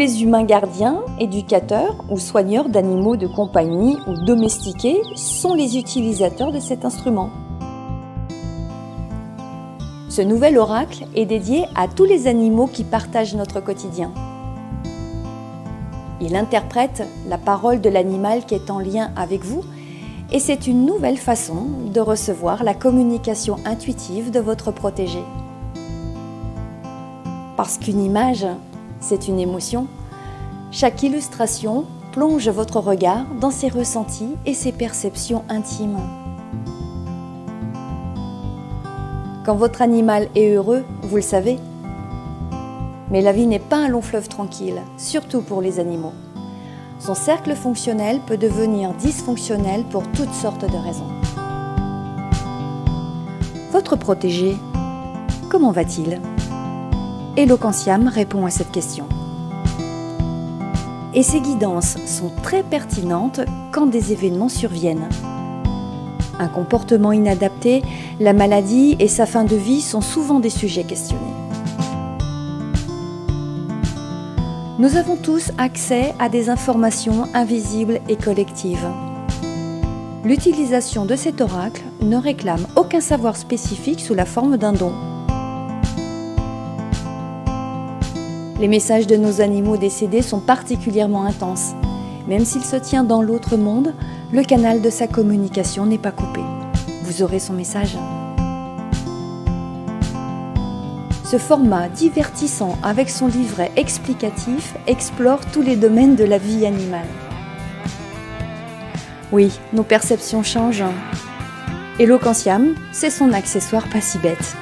Les humains gardiens, éducateurs ou soigneurs d'animaux de compagnie ou domestiqués sont les utilisateurs de cet instrument. Ce nouvel oracle est dédié à tous les animaux qui partagent notre quotidien. Il interprète la parole de l'animal qui est en lien avec vous et c'est une nouvelle façon de recevoir la communication intuitive de votre protégé. Parce qu'une image, c'est une émotion, chaque illustration plonge votre regard dans ses ressentis et ses perceptions intimes. Quand votre animal est heureux, vous le savez. Mais la vie n'est pas un long fleuve tranquille, surtout pour les animaux. Son cercle fonctionnel peut devenir dysfonctionnel pour toutes sortes de raisons. Votre protégé, comment va-t-il? Eloquentiam répond à cette question. Et ses guidances sont très pertinentes quand des événements surviennent. Un comportement inadapté, la maladie et sa fin de vie sont souvent des sujets questionnés. Nous avons tous accès à des informations invisibles et collectives. L'utilisation de cet oracle ne réclame aucun savoir spécifique sous la forme d'un don. Les messages de nos animaux décédés sont particulièrement intenses. Même s'il se tient dans l'autre monde, le canal de sa communication n'est pas coupé. Vous aurez son message. Ce format divertissant avec son livret explicatif explore tous les domaines de la vie animale. Oui, nos perceptions changent. Eloquentiam, c'est son accessoire pas si bête.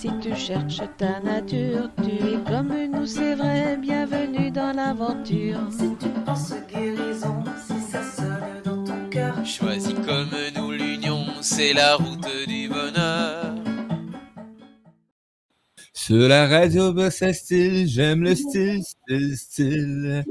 Si tu cherches ta nature, tu es comme nous, c'est vrai, bienvenue dans l'aventure. Si tu penses guérison, si ça sonne dans ton cœur. Choisis comme nous l'union, c'est la route du bonheur. Sur la radio, bah, ça style, j'aime le style, style, style.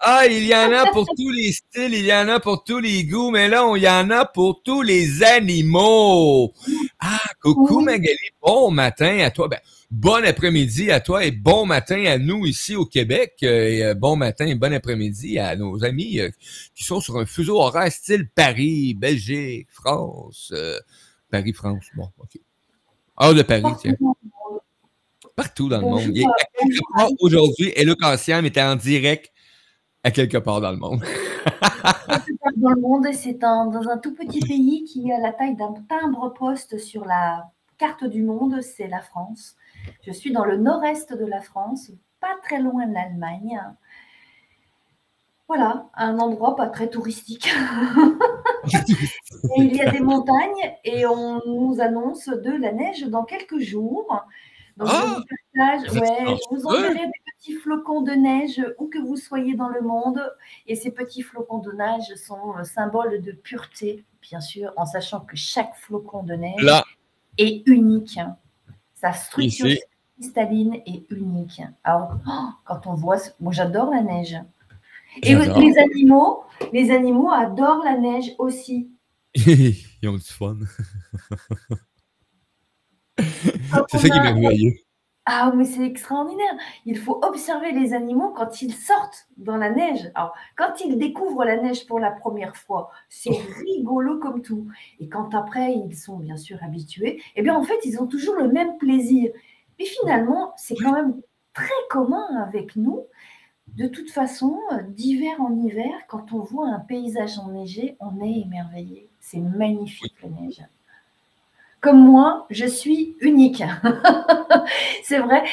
Ah, il y en a pour tous les styles, il y en a pour tous les goûts, mais là, on- il y en a pour tous les animaux. Ah, coucou Magali, bon matin à toi. Ben, bon après-midi à toi et bon matin à nous ici au Québec. euh, et euh, bon matin et bon après-midi à nos amis euh, qui sont sur un fuseau horaire style Paris, Belgique, France. euh, Paris, France, bon, OK. Hors de Paris, tiens. Partout dans le monde. Aujourd'hui, Ancien était en direct à quelque part dans le monde. dans le monde c'est dans un tout petit pays qui a la taille d'un timbre-poste sur la carte du monde, c'est la France. Je suis dans le nord-est de la France, pas très loin de l'Allemagne. Voilà, un endroit pas très touristique. Et il y a des montagnes et on nous annonce de la neige dans quelques jours. Donc, je Ah! vous partage- Vous êtes ouais, je vous enverrai des petits flocons de neige où que vous soyez dans le monde. Et ces petits flocons de neige sont euh, symboles de pureté, bien sûr, en sachant que chaque flocon de neige Là, est unique. Sa structure Ici. cristalline est unique. Alors, oh, quand on voit, moi j'adore la neige. Et les animaux, les animaux adorent la neige aussi. ils ont du fun. C'est ça qui est merveilleux. Ah, mais c'est extraordinaire. Il faut observer les animaux quand ils sortent dans la neige. Alors, quand ils découvrent la neige pour la première fois, c'est rigolo comme tout. Et quand après, ils sont bien sûr habitués, eh bien, en fait, ils ont toujours le même plaisir. Mais finalement, c'est quand même très commun avec nous. De toute façon, d'hiver en hiver, quand on voit un paysage enneigé, on est émerveillé. C'est magnifique, la neige. Comme moi, je suis unique. c'est vrai.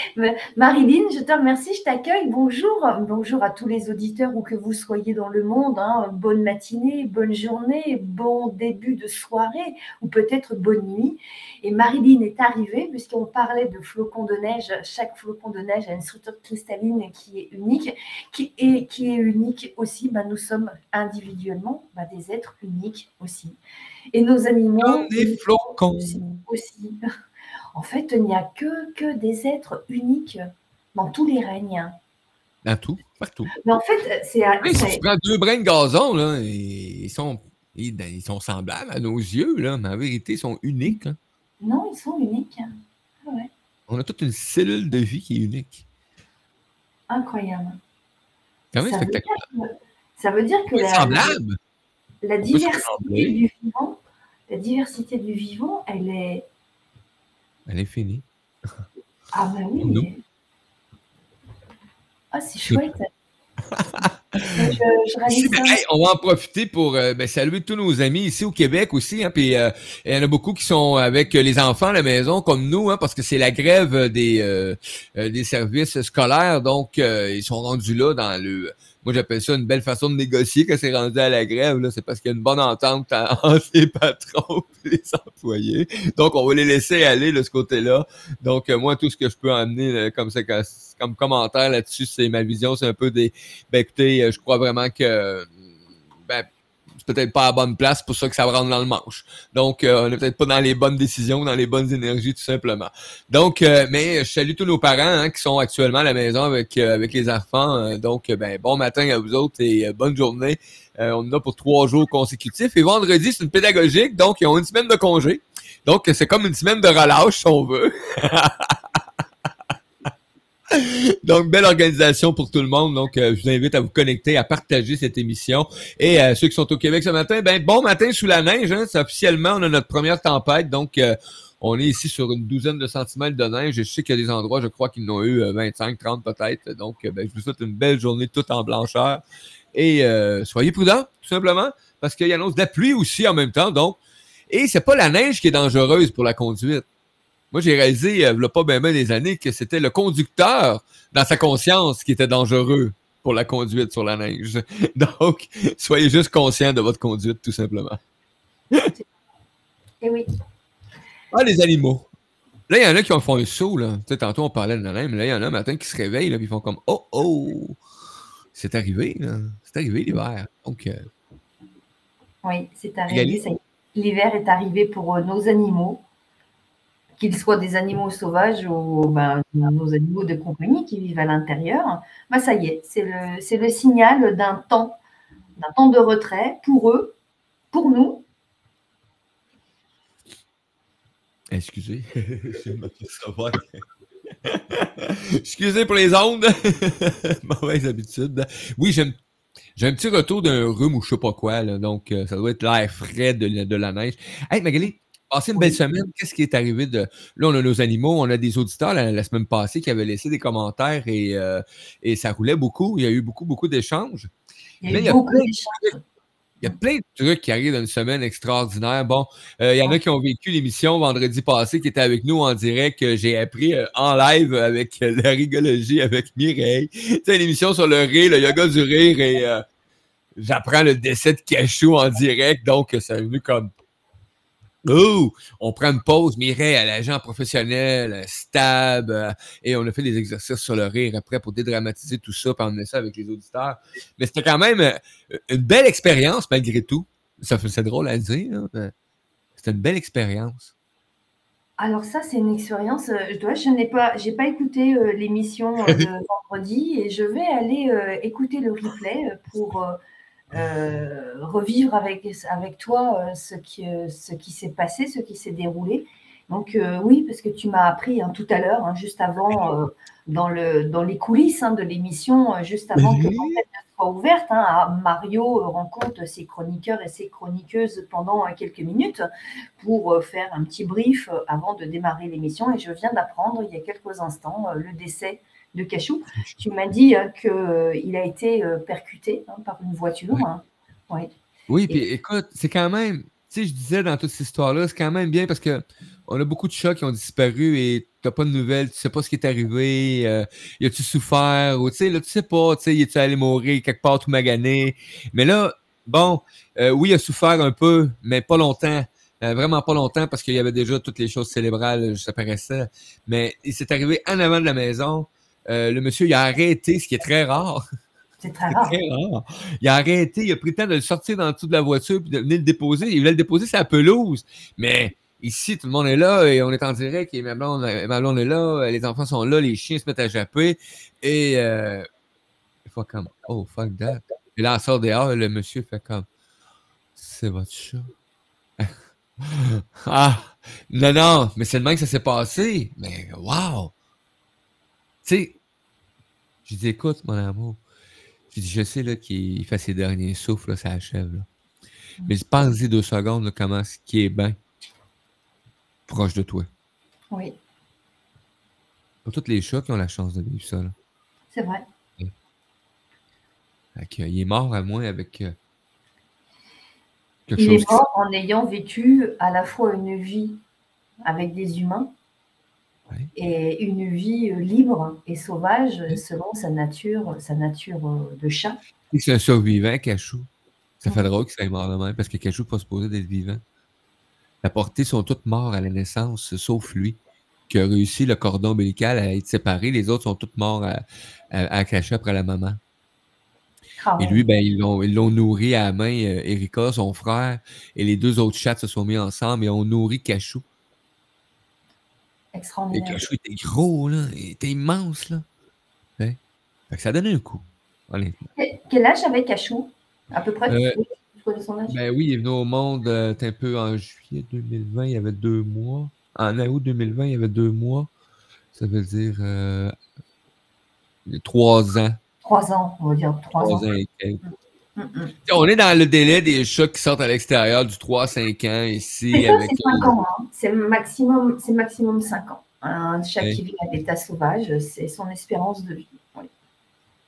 Marilyn, je te remercie, je t'accueille. Bonjour. Bonjour à tous les auditeurs où que vous soyez dans le monde. hein. Bonne matinée, bonne journée, bon début de soirée ou peut-être bonne nuit. Et Marilyn est arrivée puisqu'on parlait de flocons de neige. Chaque flocon de neige a une structure cristalline qui est unique. Qui est, qui est unique aussi, bah, nous sommes individuellement bah, des êtres uniques aussi. Et nos animaux des flocons. aussi. aussi. En fait, il n'y a que, que des êtres uniques dans tous les règnes. Dans tout, partout. Mais en fait, c'est Hey, si tu prends deux brins de gazon, là, ils sont, ils, ben, ils sont semblables à nos yeux, là, mais en vérité, ils sont uniques. hein. non, ils sont uniques. On a toute une cellule de vie qui est unique. Incroyable. Quand même Ça veut, spectaculaire. dire que, ça veut dire que Oui, la, semblable. La diversité du vivant, la diversité du vivant, elle est. Elle est finie. Ah ben oui. Nous. mais- Ah, c'est chouette. je, je ben, hey, on va en profiter pour euh, ben, saluer tous nos amis ici au Québec aussi. Hein, puis euh, il y en a beaucoup qui sont avec les enfants à la maison comme nous, hein, parce que c'est la grève des euh, euh, des services scolaires. Donc, euh, ils sont rendus là dans le. Moi, j'appelle ça une belle façon de négocier quand c'est rendu à la grève. là. C'est parce qu'il y a une bonne entente en- entre les patrons et les employés. Donc, on va les laisser aller de ce côté-là. Donc, euh, moi, tout ce que je peux amener là, comme ça, comme, comme commentaire là-dessus, c'est ma vision. C'est un peu des. Ben, écoutez, euh, je crois vraiment que. Ben, c'est peut-être pas à la bonne place, pour ça que ça rentre dans le manche. Donc, euh, on n'est peut-être pas dans les bonnes décisions, dans les bonnes énergies, tout simplement. Donc, euh, mais je salue tous nos parents hein, qui sont actuellement à la maison avec, euh, avec les enfants. Euh, donc, euh, ben, bon matin à vous autres et euh, bonne journée. On en a pour trois jours consécutifs. Et vendredi, c'est une pédagogique, donc ils ont une semaine de congé. Donc, c'est comme une semaine de relâche, si on veut. Donc, belle organisation pour tout le monde. Donc, euh, je vous invite à vous connecter, à partager cette émission. Et euh, ceux qui sont au Québec ce matin, ben bon matin sous la neige. Hein, officiellement, on a notre première tempête. Donc, euh, on est ici sur une douzaine de centimètres de neige. Je sais qu'il y a des endroits, je crois qu'ils en ont eu euh, 25, 30 peut-être. Donc, euh, ben, je vous souhaite une belle journée toute en blancheur. Et euh, soyez prudents, tout simplement, parce qu'il y annonce de la pluie aussi en même temps. Donc, et c'est pas la neige qui est dangereuse pour la conduite. Moi, j'ai réalisé, euh, il y a pas bien ben des années, que c'était le conducteur dans sa conscience qui était dangereux pour la conduite sur la neige. Donc, soyez juste conscient de votre conduite, tout simplement. Et oui. Ah, les animaux. Là, il y en a qui ont fait un saut, là. Tu sais, tantôt, on parlait de la neige, mais là, il y en a un matin qui se réveillent, là, puis ils font comme Oh, oh! C'est arrivé, là. C'est arrivé l'hiver. Donc, euh, Oui, c'est arrivé. L'hiver est arrivé pour euh, nos animaux, qu'ils soient des animaux sauvages ou ben, nos animaux de compagnie qui vivent à l'intérieur. Ben, ça y est, c'est le, le signal d'un temps, d'un temps de retrait pour eux, pour nous. excusez. Excusez pour les ondes. Mauvaise habitude. Oui, j'ai un- petit retour d'un rhume ou je sais pas quoi, donc euh, ça doit être l'air frais de, de la neige. Hey, Magali, passez une belle semaine. Qu'est-ce qui est arrivé de. Là, on a nos animaux, on a des auditeurs la, la semaine passée qui avaient laissé des commentaires et, euh, et ça roulait beaucoup. Il y a eu beaucoup, beaucoup d'échanges. Il y a il eu y a beaucoup plein de d'échanges. Il y a plein de trucs qui arrivent dans une semaine extraordinaire. Bon, euh, il y en a qui ont vécu l'émission vendredi passé, qui était avec nous en direct, que j'ai appris euh, en live avec euh, la rigologie avec Mireille. Tu sais, une émission sur le rire, le yoga du rire, et euh, j'apprends le décès de Cachou en direct, donc ça est venu comme Oh, on prend une pause, Mireille, à l'agent professionnel, euh, stab, euh, et on a fait des exercices sur le rire après pour dédramatiser tout ça, puis emmener ça avec les auditeurs. Mais c'était quand même euh, une belle expérience malgré tout. Ça fait c'est drôle à dire, hein, mais c'était une belle expérience. Alors ça, c'est une expérience. euh, Je dois, je n'ai pas, j'ai pas écouté l'émission de vendredi et je vais aller écouter le replay pour revivre avec avec toi euh, ce qui euh, ce qui s'est passé, ce qui s'est déroulé. Donc euh, oui, parce que tu m'as appris hein, tout à l'heure, hein, juste avant, euh, dans le dans les coulisses hein, de l'émission, euh, juste avant que Oui. l'antenne ne soit ouverte, Mario euh, rencontre ses chroniqueurs et ses chroniqueuses pendant euh, quelques minutes pour euh, faire un petit brief euh, avant de démarrer l'émission. Et je viens d'apprendre il y a quelques instants euh, le décès de Cachou. Tu m'as dit qu'il a été euh, percuté hein, par une voiture. Oui. hein. Ouais. Oui, puis écoute, c'est quand même, tu sais, je disais dans toute cette histoire-là, c'est quand même bien parce que on a beaucoup de chats qui ont disparu et t'as pas de nouvelles, tu sais pas ce qui est arrivé, euh, y a-tu souffert, ou tu sais, là, tu sais pas, tu sais, y est-tu allé mourir quelque part tout magané. Mais là, bon, euh, oui, il a souffert un peu, mais pas longtemps. Euh, vraiment pas longtemps parce qu'il y avait déjà toutes les choses cérébrales, ça paraissait. Mais il s'est arrivé en avant de la maison. Euh, le monsieur, il a arrêté, ce qui est très rare. C'est très C'est rare. très rare. Il a arrêté, il a pris le temps de le sortir dans le dessous de la voiture puis de venir le déposer. Il voulait le déposer sur la pelouse. Mais ici, tout le monde est là et on est en direct et ma blonde, ma blonde est là, les enfants sont là, les chiens se mettent à japper. Et euh, il fait comme Oh fuck that. Et là, on sort dehors et le monsieur fait comme C'est votre chat. ah non, non, mais c'est le même que ça s'est passé. Mais wow! Tu sais, j'ai dit écoute, mon amour. J'ai dit, je sais qu'il fait ses derniers souffles, là, ça achève. Là. Mais pense-y deux secondes là, comment ce qui est bien proche de toi. Oui, Pas tous les chats qui ont la chance de vivre ça. C'est vrai. Fait que, il est mort à moins avec euh, quelque Il chose est mort en ayant vécu à la fois une vie avec des humains Et une vie euh, libre et sauvage selon sa nature, sa nature euh, de chat. qui c'est un survivant, Cachou. Ça fait drôle qu'il soit mort de même parce que Cachou n'est pas supposé d'être vivant. La portée sont toutes morts à la naissance, sauf lui, qui a réussi le cordon ombilical à être séparé. Les autres sont toutes morts à, à, après la maman. Ah Et lui, ben, ils l'ont, ils l'ont nourri à la main, euh, Erika, son frère, et les deux autres chats se sont mis ensemble et ont nourri Cachou. Et extraordinaire. Cachou était gros, là. Il était immense, là. Hein? Fait que ça donnait un coup. honnêtement. Quel- âge avait Cachou À peu près Euh, tu son âge? Ben oui, il est venu au monde euh, un peu en juillet 2020, il y avait deux mois. En août 2020, il y avait deux mois. Ça veut dire euh, trois ans. Trois ans, on va dire trois Trois ans. ans et quelques. Mm, mm. On est dans le délai des chats qui sortent à l'extérieur du 3-5 ans ici. Avec, c'est 5 ans. hein. C'est maximum, c'est maximum 5 ans. Un chat Ouais. qui vit à l'état sauvage, c'est son espérance de vie. Oui.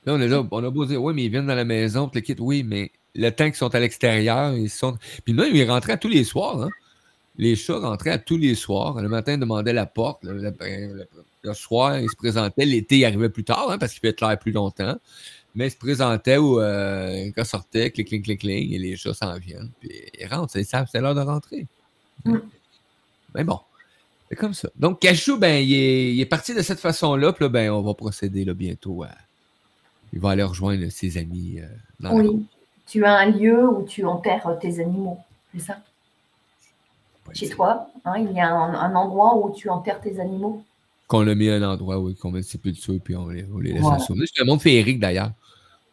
Là, on est là, on a beau dire, oui, mais ils viennent dans la maison, le kit, oui, mais le temps qu'ils sont à l'extérieur, ils sont. Puis là, ils rentraient à tous les soirs, hein. Les chats rentraient à tous les soirs. Le matin, ils demandaient la porte. Le, le- le- le soir, ils se présentaient. L'été, ils arrivaient plus tard, hein, parce qu'il fait clair plus longtemps. Mais ils se présentaient ou euh, quand ils sortaient, clic, clic, clic, clic, et les chats s'en viennent. Puis ils rentrent, c'est ça, c'est l'heure de rentrer. Mm. Mais bon, c'est comme ça. Donc, Cachou, ben, il est, il est parti de cette façon-là. Puis là, ben, on va procéder là, bientôt à. Il va aller rejoindre ses amis euh, dans la Oui. Tu as un lieu où tu enterres tes animaux, c'est ça? Chez toi, hein, il y a un, un endroit où tu enterres tes animaux? Qu'on a mis à un endroit où qu'on met le sépulture, puis on les, on les laisse Voilà. en souvenir. C'est un monde féerique d'ailleurs.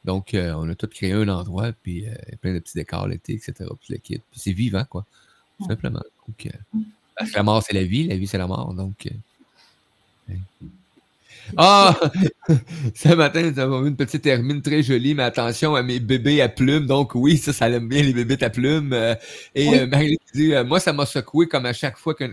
Donc, euh, on a tout créé un endroit, puis euh, plein de petits décors l'été, etc. Puis le kit. Puis c'est vivant, quoi. Tout Mm. simplement. Donc, euh, parce que la mort, c'est la vie, la vie, c'est la mort. Donc. Ah! Ce matin, nous avons vu une petite hermine très jolie, mais attention à mes bébés à plumes. Donc, oui, ça, ça aime bien les bébés à plumes. Et Oui. Marie dit Moi, ça m'a secoué comme à chaque fois qu'un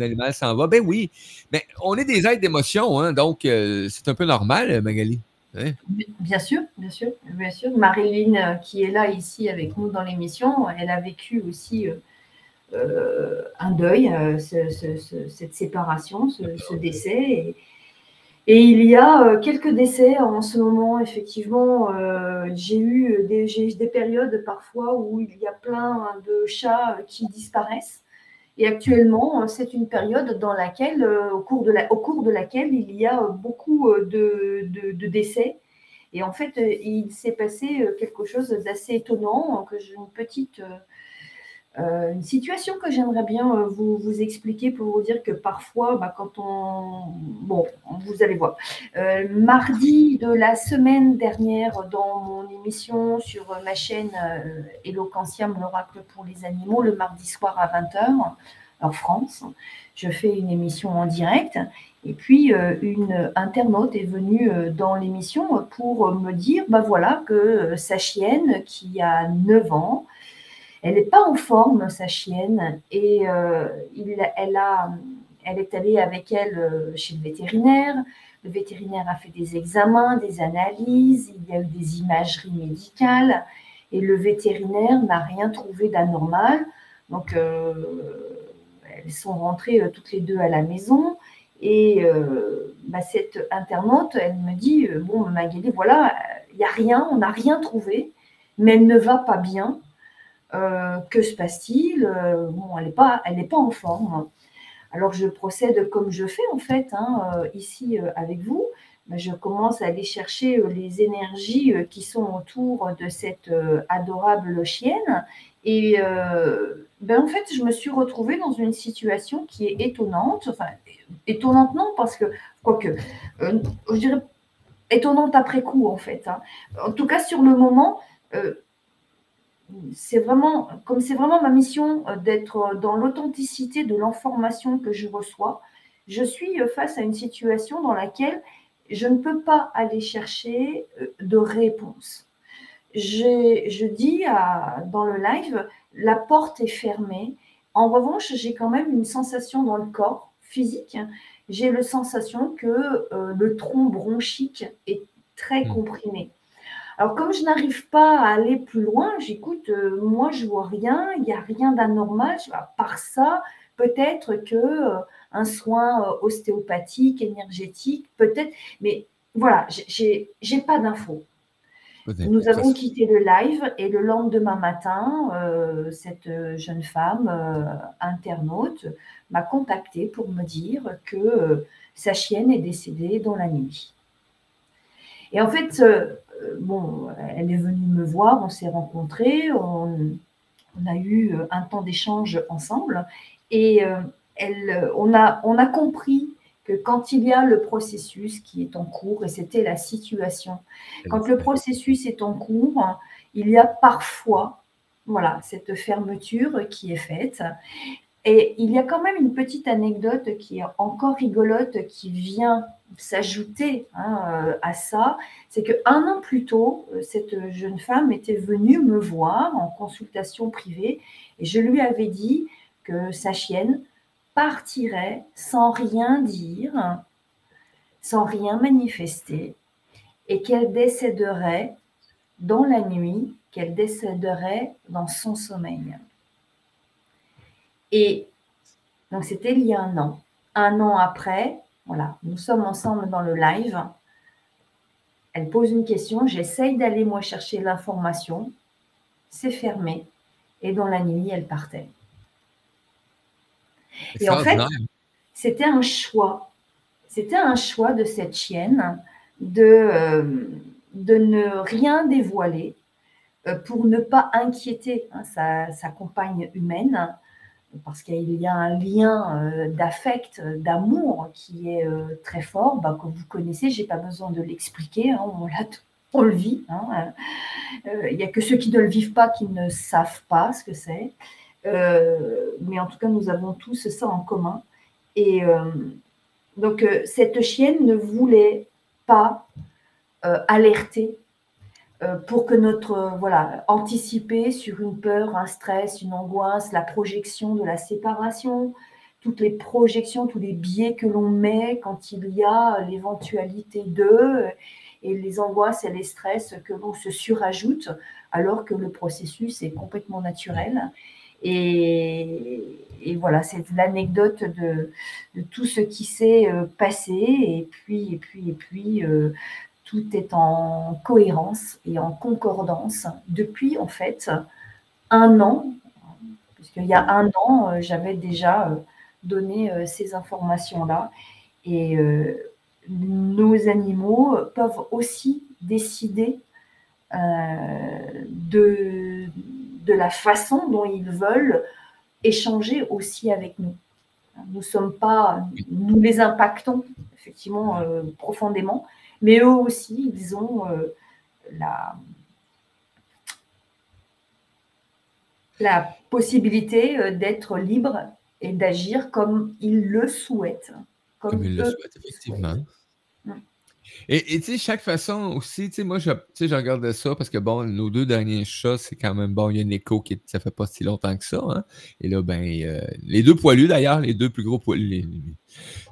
animal s'en va. Ben oui, mais on est des êtres d'émotion, hein, donc c'est un peu normal, Magali. Oui. Bien sûr, bien sûr, bien sûr. Marilyn, euh, qui est là ici avec nous dans l'émission, elle a vécu aussi euh, euh, un deuil, euh, ce- ce- ce- cette séparation, ce, décès. Et, et il y a euh, quelques décès en ce moment, effectivement. j'ai eu des, j'ai eu des périodes parfois où il y a plein de chats qui disparaissent. Et actuellement, euh, c'est une période dans laquelle, euh, au, cours de la- au cours de laquelle il y a euh, beaucoup de, de- de décès. Et en fait, il s'est passé quelque chose d'assez étonnant, euh, que j'ai une petite euh, une situation que j'aimerais bien euh, vous, expliquer pour vous dire que parfois, bah, quand on... Bon, vous allez voir. Euh, mardi de la semaine dernière, dans mon émission sur ma chaîne Eloquentiam, l'oracle pour les animaux, le mardi soir à 20h, en France, je fais une émission en direct. Et puis, une internaute est venue dans l'émission pour me dire, bah voilà, que sa chienne, qui a 9 ans, elle n'est pas en forme, sa chienne, et euh, elle, est allée avec elle euh, chez le vétérinaire. Le vétérinaire a fait des examens, des analyses, il y a eu des imageries médicales, et le vétérinaire n'a rien trouvé d'anormal. Donc, euh, elles sont rentrées toutes les deux à la maison. Et bah, cette internaute, elle me dit Bon, Magali, voilà, il n'y a rien, on n'a rien trouvé, mais elle ne va pas bien. Euh, que se passe-t-il? Euh, Bon, elle n'est pas, elle n'est pas en forme. Alors je procède comme je fais en fait hein, euh, ici avec vous. Ben, Je commence à aller chercher les énergies qui sont autour de cette adorable chienne. Et ben, en fait, je me suis retrouvée dans une situation qui est étonnante. Enfin, étonnante non, parce que, quoique, je dirais étonnante après coup en fait. hein. En tout cas, sur le moment, c'est vraiment, comme c'est vraiment ma mission euh, d'être dans l'authenticité de l'information que je reçois, je suis euh, face à une situation dans laquelle je ne peux pas aller chercher euh, de réponse. Je dis à- dans le live, la porte est fermée. En revanche, j'ai quand même une sensation dans le corps physique. J'ai la sensation que euh, le tronc bronchique est très Mm. comprimé. Alors, comme je n'arrive pas à aller plus loin, j'écoute, euh, moi, je vois rien, il n'y a rien d'anormal. Je- À part ça, peut-être que euh, un soin euh, ostéopathique, énergétique, peut-être, mais voilà, j'ai- pas d'infos. Nous avons quitté le live et le lendemain matin, euh, cette jeune femme euh, internaute m'a contacté pour me dire que euh, sa chienne est décédée dans la nuit. Et en fait, bon, elle est venue me voir, on s'est rencontrés, on, on a eu euh, un temps d'échange ensemble et euh, elle, euh, on, a, on a compris que quand il y a le processus qui est en cours, et c'était la situation, quand le processus est en cours, il y a parfois voilà, cette fermeture qui est faite. Et il y a quand même une petite anecdote qui est encore rigolote, qui vient s'ajouter hein, euh, à ça. C'est qu'un an plus tôt, euh, cette jeune femme était venue me voir en consultation privée et je lui avais dit que sa chienne partirait sans rien dire, sans rien manifester, et qu'elle décéderait dans la nuit, qu'elle décéderait dans son sommeil. Et donc c'était il y a un an. Un an après, voilà, nous sommes ensemble dans le live. Elle pose une question, j'essaye d'aller moi chercher l'information. C'est fermé. Et dans la nuit, elle partait. Et en fait, c'était un choix. C'était un choix de cette chienne de, euh, de ne rien dévoiler euh, pour ne pas inquiéter hein, sa, sa compagne humaine, parce qu'il y a un lien euh, d'affect, d'amour qui est euh, très fort, bah, que vous connaissez, je n'ai pas besoin de l'expliquer, hein, on, on le vit. hein. Euh, Il n'y a que ceux qui ne le vivent pas qui ne savent pas ce que c'est. Mais en tout cas, nous avons tous ça en commun. Et donc, cette chienne ne voulait pas alerter pour que notre, euh, voilà, anticiper sur une peur, un stress, une angoisse, la projection de la séparation, toutes les projections, tous les biais que l'on met quand il y a l'éventualité de. et les angoisses et les stress que l'on se surajoute alors que le processus est complètement naturel. Et, et voilà, c'est l'anecdote de, de tout ce qui s'est euh, passé. Et puis, et puis, et puis, euh, tout est en cohérence et en concordance depuis en fait un an, puisqu'il y a un an, euh, j'avais déjà euh, donné euh, ces informations-là. Et nos animaux peuvent aussi décider de, de la façon dont ils veulent échanger aussi avec nous. Nous sommes pas, nous les impactons effectivement profondément, mais eux aussi, ils ont euh, la, la possibilité euh, d'être libres et d'agir comme ils le souhaitent. Comme il le eux souhaite, effectivement. Et tu sais, chaque façon aussi, tu sais, moi, je, tu sais, je regardais ça parce que, bon, nos deux derniers chats, c'est quand même, bon, il y a Nico qui, ça fait pas si longtemps que ça, hein. Et là, ben, euh, les deux poilus, d'ailleurs, les deux plus gros poilus. les- les-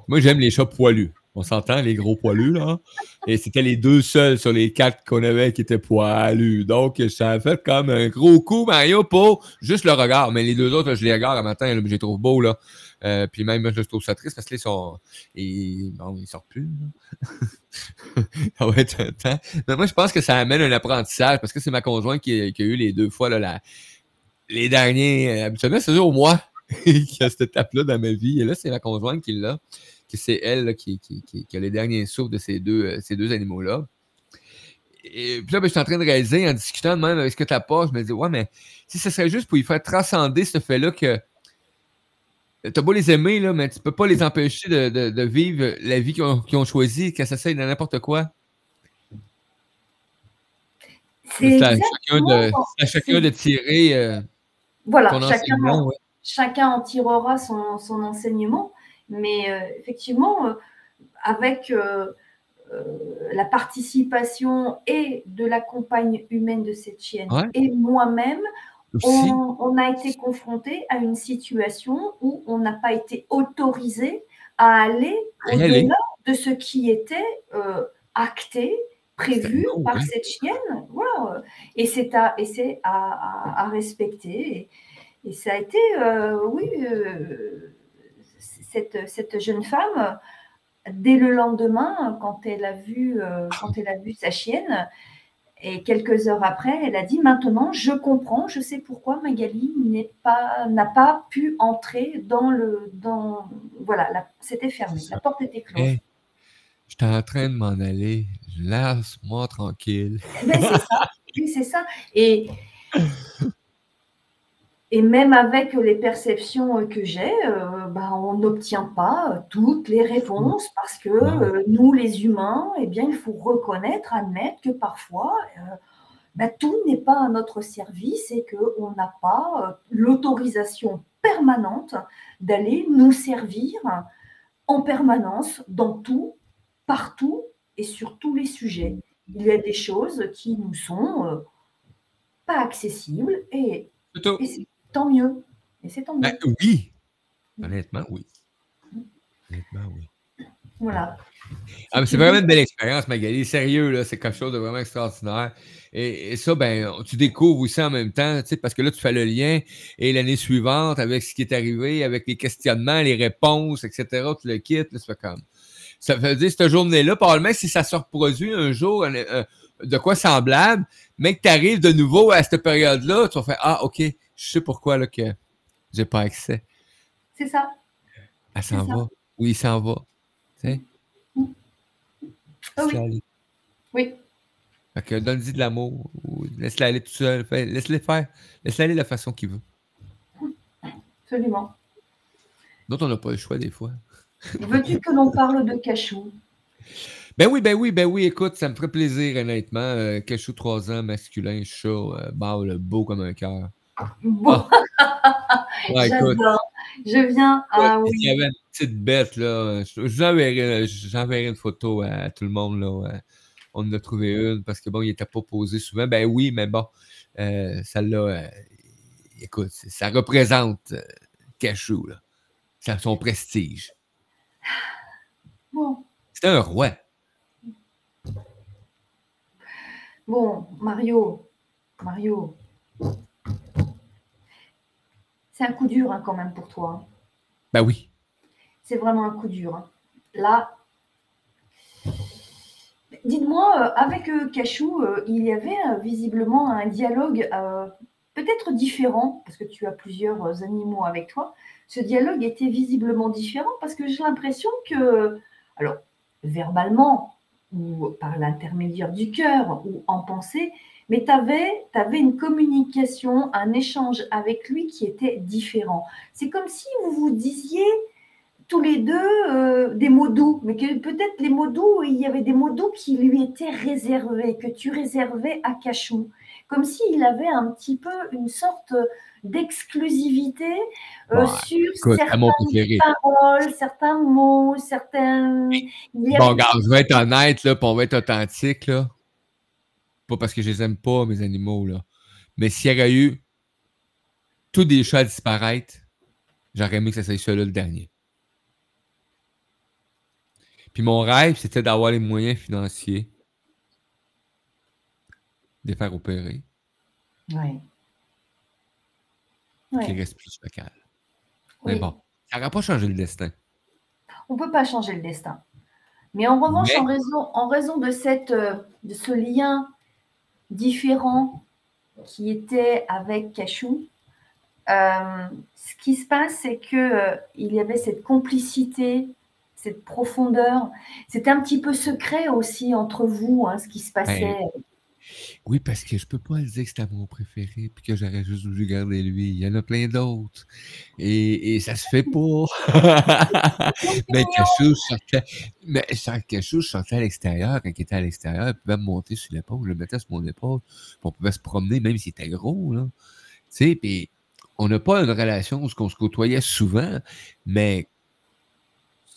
Moi, j'aime les chats poilus. On s'entend, les gros poilus, là. Et c'était les deux seuls sur les quatre qu'on avait qui étaient poilus. Donc, ça a fait comme un gros coup, Mario, pour juste le regard. Mais les deux autres, je les regarde le matin, là, je les trouve beaux, là. Euh, puis même, je trouve ça triste parce qu'ils sont. Ils, bon, ils sortent plus. ça va être un temps. Mais moi, je pense que ça amène un apprentissage parce que c'est ma conjointe qui, a eu les deux fois là, les derniers. euh, habituellement, c'est toujours moi qui a cette étape-là dans ma vie. Et là, c'est ma conjointe qui l'a. Que c'est elle là, qui, qui, qui- qui a les derniers souffles de ces deux, euh, ces deux animaux-là. Et puis là, ben, je suis en train de réaliser, en discutant de même avec ce que tu as pas, je me dis, ouais, mais si ce serait juste pour y faire transcender ce fait-là que T'as beau les aimer, là, mais tu peux pas les empêcher de, de- de vivre la vie qu'ils ont, qu'ils ont choisie, qu'elles s'essayent de n'importe quoi. C'est à chacun de, exactement- c'est à chacun de tirer euh, Voilà, chacun, ouais. chacun en tirera son, son enseignement, mais euh, effectivement, euh, avec euh, la participation et de la compagne humaine de cette chienne Ouais. et moi-même, on, on a été confronté à une situation où on n'a pas été autorisé à aller au-delà de ce qui était euh, acté, prévu bon, par ouais. cette chienne. Voilà. Et c'est à, à, à- à respecter. Et, et ça a été, euh, oui, euh, cette, cette jeune femme, dès le lendemain, quand elle a vu, euh, quand elle a vu sa chienne, et quelques heures après, elle a dit maintenant, je comprends, je sais pourquoi Magali n'est pas, n'a pas pu entrer dans le, dans, voilà, la- c'était fermé, la porte était close. Hey, j'étais en train de m'en aller. Laisse-moi tranquille. Ben, c'est ça, oui, c'est ça. Et, et même avec les perceptions euh, que j'ai, euh, ben, on n'obtient pas euh, toutes les réponses parce que euh, nous, les humains, eh bien, il faut reconnaître, admettre que parfois, euh, ben, tout n'est pas à notre service et qu'on n'a pas l'autorisation permanente d'aller nous servir en permanence dans tout, partout et sur tous les sujets. Il y a des choses qui nous sont pas accessibles et, c'est tant mieux. Et c'est tant mieux. Ben, oui. Honnêtement, oui. Honnêtement, oui. Voilà. Ah, mais c'est vraiment une belle expérience, Magali. Sérieux, là, c'est quelque chose de vraiment extraordinaire. Et, et ça, ben, tu découvres aussi en même temps, tu sais, parce que là, tu fais le lien. Et l'année suivante, avec ce qui est arrivé, avec les questionnements, les réponses, etc., tu le quittes, là, ça fait comme. Ça veut dire, cette journée-là, probablement, si ça se reproduit un jour, de quoi semblable, mais que tu arrives de nouveau à cette période-là, tu vas faire Ah, OK, je sais pourquoi là, que j'ai pas accès. C'est ça. Elle s'en va. Oui, il s'en va. Tu sais? Ah oui. Oui. Fait que donne-y de l'amour. ou Laisse-la aller tout seul. Laisse-le faire. Laisse-la aller de la façon qu'il veut. Absolument. D'autres, on n'a pas le choix des fois. Veux-tu que l'on parle de cachou? Ben oui, ben oui, ben oui, écoute, ça me ferait plaisir, honnêtement. Euh, Cachou, 3 ans, masculin, chat, euh, mâle, beau comme un cœur. Bon, Ouais, écoute, j'adore. Je viens. Ah oui. il y avait une petite bête, là. Je- J'enverrai une photo à tout le monde, là. On en a trouvé une parce que, bon, il n'était pas posé souvent. Ben oui, mais bon, euh, celle-là, euh, écoute, ça représente euh, Cachou, là. Ça, son prestige. Bon. C'était un roi. Bon, Mario, Mario, c'est un coup dur hein, quand même pour toi. hein. Ben oui. C'est vraiment un coup dur. hein. Là, dites-moi, euh, avec euh, Cachou, euh, il y avait visiblement un dialogue peut-être différent, parce que tu as plusieurs animaux avec toi. Ce dialogue était visiblement différent parce que j'ai l'impression que, alors, verbalement, ou par l'intermédiaire du cœur, ou en pensée, mais tu avais, une communication, un échange avec lui qui était différent. C'est comme si vous vous disiez tous les deux euh, des mots doux, mais que peut-être les mots doux, il y avait des mots doux qui lui étaient réservés, que tu réservais à Cachou. Comme s'il avait un petit peu une sorte d'exclusivité euh, sur écoute, certaines paroles, certains mots, certains. Il y Bon, regarde, je vais être honnête, là, puis on va être authentique, là. Pas parce que je les aime pas, mes animaux, là. Mais s'il y aurait eu tous des chats à disparaître, j'aurais aimé que ça soit celui-là le dernier. Puis mon rêve, c'était d'avoir les moyens financiers de les faire opérer, Ouais. qu'ils Ouais. restent plus local. Mais Oui. bon, ça n'aurait pas changé le destin. On ne peut pas changer le destin. Mais en revanche, Mais- en, raison, en raison de, cette, euh, de ce lien différent qui était avec Cachou, euh, ce qui se passe, c'est qu'il il y avait cette complicité, cette profondeur. C'était un petit peu secret aussi entre vous, hein, ce qui se passait. Oui, parce que je peux pas dire que c'était mon préféré, puis que j'aurais juste voulu garder lui. Il y en a plein d'autres. Et, et ça se fait pas. mais Cachou sortait. Mais Cachou, je sortais à l'extérieur. Quand il était à l'extérieur, il pouvait me monter sur l'épaule. Je le mettais sur mon épaule. on pouvait se promener, même s'il était gros. Là. Tu sais, puis on n'a pas une relation où on se côtoyait souvent, mais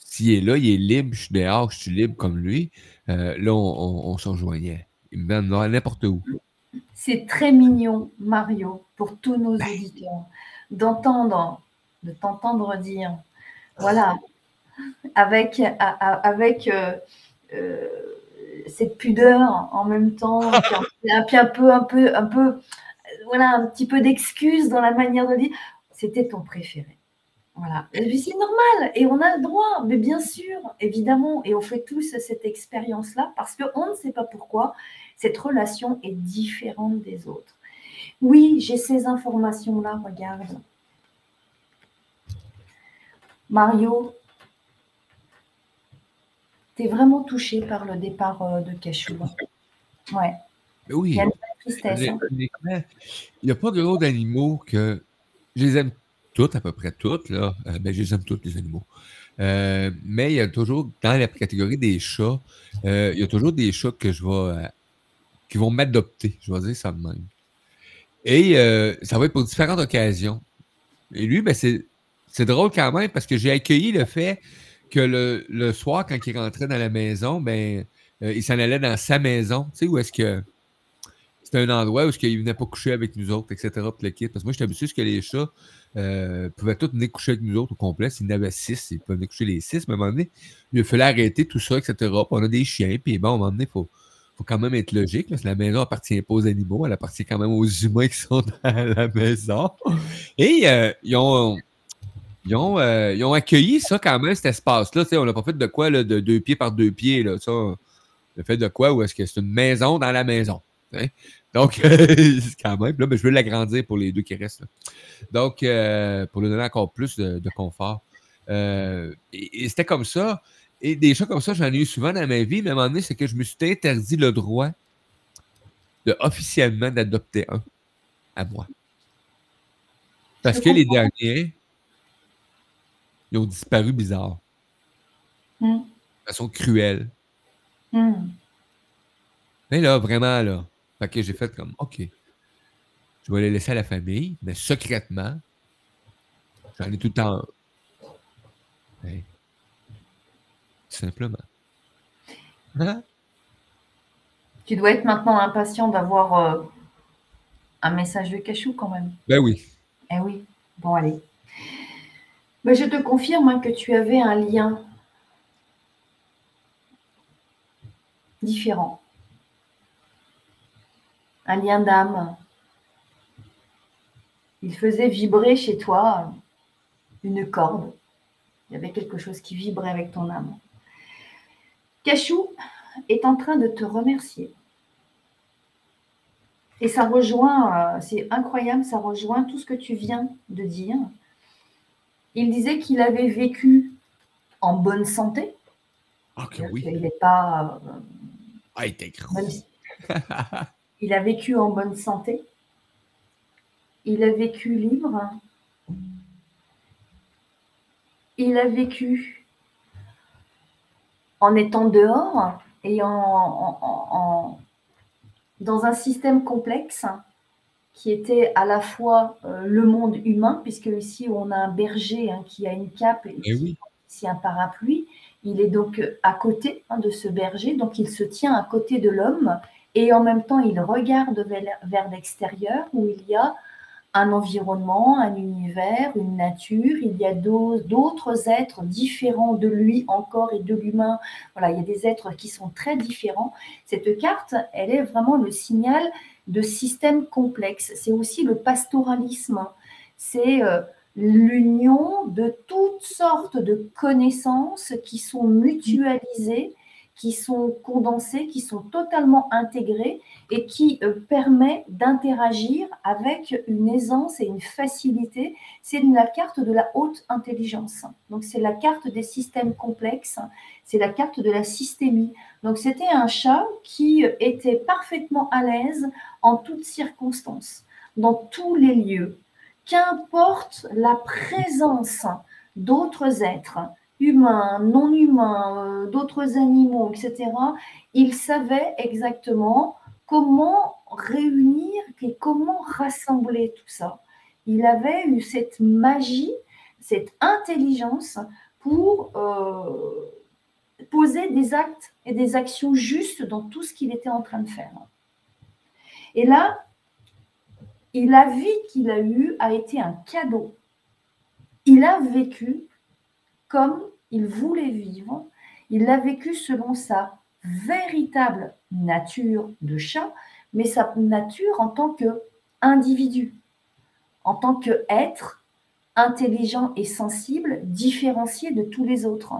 s'il est là, il est libre, je suis dehors, je suis libre comme lui. euh, là, on, on, on se rejoignait. Il me mène n'importe où. C'est très mignon, Mario, pour tous nos Ben. auditeurs, d'entendre, de t'entendre dire, voilà, avec, a- a- avec euh, euh, cette pudeur en même temps, puis un, puis un peu, un peu, un peu, voilà, un petit peu d'excuse dans la manière de dire, c'était ton préféré. Voilà, Et puis c'est normal et on a le droit, mais bien sûr, évidemment, et on fait tous cette expérience-là parce qu'on ne sait pas pourquoi cette relation est différente des autres. Oui, j'ai ces informations-là, regarde. Mario, tu es vraiment touché par le départ euh, de Cachou. Ouais, oui. il y a vraie tristesse. hein. Il n'y a pas gros d'animaux que. Je les aime toutes, à peu près toutes, là. Euh, ben, je les aime tous, les animaux. Euh, mais il y a toujours, dans la catégorie des chats, euh, il y a toujours des chats que je vais. Qui vont m'adopter. Je vais dire ça de même. Et euh, ça va être pour différentes occasions. Et lui, ben, c'est, drôle quand même parce que j'ai accueilli le fait que le, le soir, quand il rentrait dans la maison, ben, euh, il s'en allait dans sa maison. Tu sais, où est-ce que c'était un endroit où il ne venait pas coucher avec nous autres, etc. le kit. Parce que moi, j'étais habitué que les chats euh, pouvaient tous venir coucher avec nous autres au complet. S'il y avait six, ils pouvaient venir coucher les six. Mais à un moment donné, il fallu arrêter tout ça, etc. On a des chiens. Puis bon, à un moment donné, il faut, faut quand même être logique. Là. La maison appartient pas aux animaux, elle appartient quand même aux humains qui sont dans la maison. Et euh, ils ont. Ils ont, euh, ils ont accueilli ça quand même, cet espace-là. On n'a pas fait de quoi là, de deux pieds par deux pieds. Là, ça, le fait de quoi ou est-ce que c'est une maison dans la maison. Donc, quand même, là, mais je veux l'agrandir pour les deux qui restent. Donc, euh, pour lui donner encore plus de, confort. Et c'était comme ça. Et des chats comme ça, j'en ai eu souvent dans ma vie, mais à un moment donné, c'est que je me suis interdit le droit de officiellement d'adopter un à moi. Parce que les derniers, ils ont disparu bizarre, Hmm, de façon cruelle. hmm. Mais là, vraiment, là. Fait que j'ai fait comme, OK. Je vais les laisser à la famille, mais secrètement, j'en ai tout le temps un. Simplement. Hein? Tu dois être maintenant impatient d'avoir euh, un message de Cachou quand même. Ben oui. Eh oui, bon allez. Mais je te confirme hein, que tu avais un lien différent. un lien d'âme. Il faisait vibrer chez toi une corde. Il y avait quelque chose qui vibrait avec ton âme. Cachou est en train de te remercier. Et ça rejoint, euh, c'est incroyable, ça rejoint tout ce que tu viens de dire. Il disait qu'il avait vécu en bonne santé. Ah, que oui. n'est pas, euh, Ah, il était gros. même si- il a vécu en bonne santé. Il a vécu libre. Il a vécu en étant dehors et en, en- en- en- dans un système complexe qui était à la fois euh, le monde humain, puisque ici on a un berger hein, qui a une cape et Eh oui. ici un parapluie. Il est donc à côté hein, de ce berger, donc il se tient à côté de l'homme et en même temps il regarde vers, vers l'extérieur où il y a un environnement, un univers, une nature, il y a d'au- d'autres êtres différents de lui encore et de l'humain. Voilà, il y a des êtres qui sont très différents. Cette carte, elle est vraiment le signal de systèmes complexes. C'est aussi le pastoralisme. C'est euh, l'union de toutes sortes de connaissances qui sont mutualisées, qui sont condensées, qui sont totalement intégrées et qui euh, permet d'interagir avec une aisance et une facilité. C'est la carte de la haute intelligence. Donc c'est la carte des systèmes complexes, c'est la carte de la systémie. Donc c'était un chat qui était parfaitement à l'aise en toutes circonstances, dans tous les lieux. Qu'importe la présence d'autres êtres, humains, non humains, euh, d'autres animaux, etc., il savait exactement comment réunir et comment rassembler tout ça. Il avait eu cette magie, cette intelligence pour euh, poser des actes et des actions justes dans tout ce qu'il était en train de faire. Et là, la vie qu'il a eue a été un cadeau. Il a vécu comme il voulait vivre. Il l'a vécu selon sa véritable nature de chat, mais sa nature en tant qu'individu, en tant qu'être intelligent et sensible, différencié de tous les autres,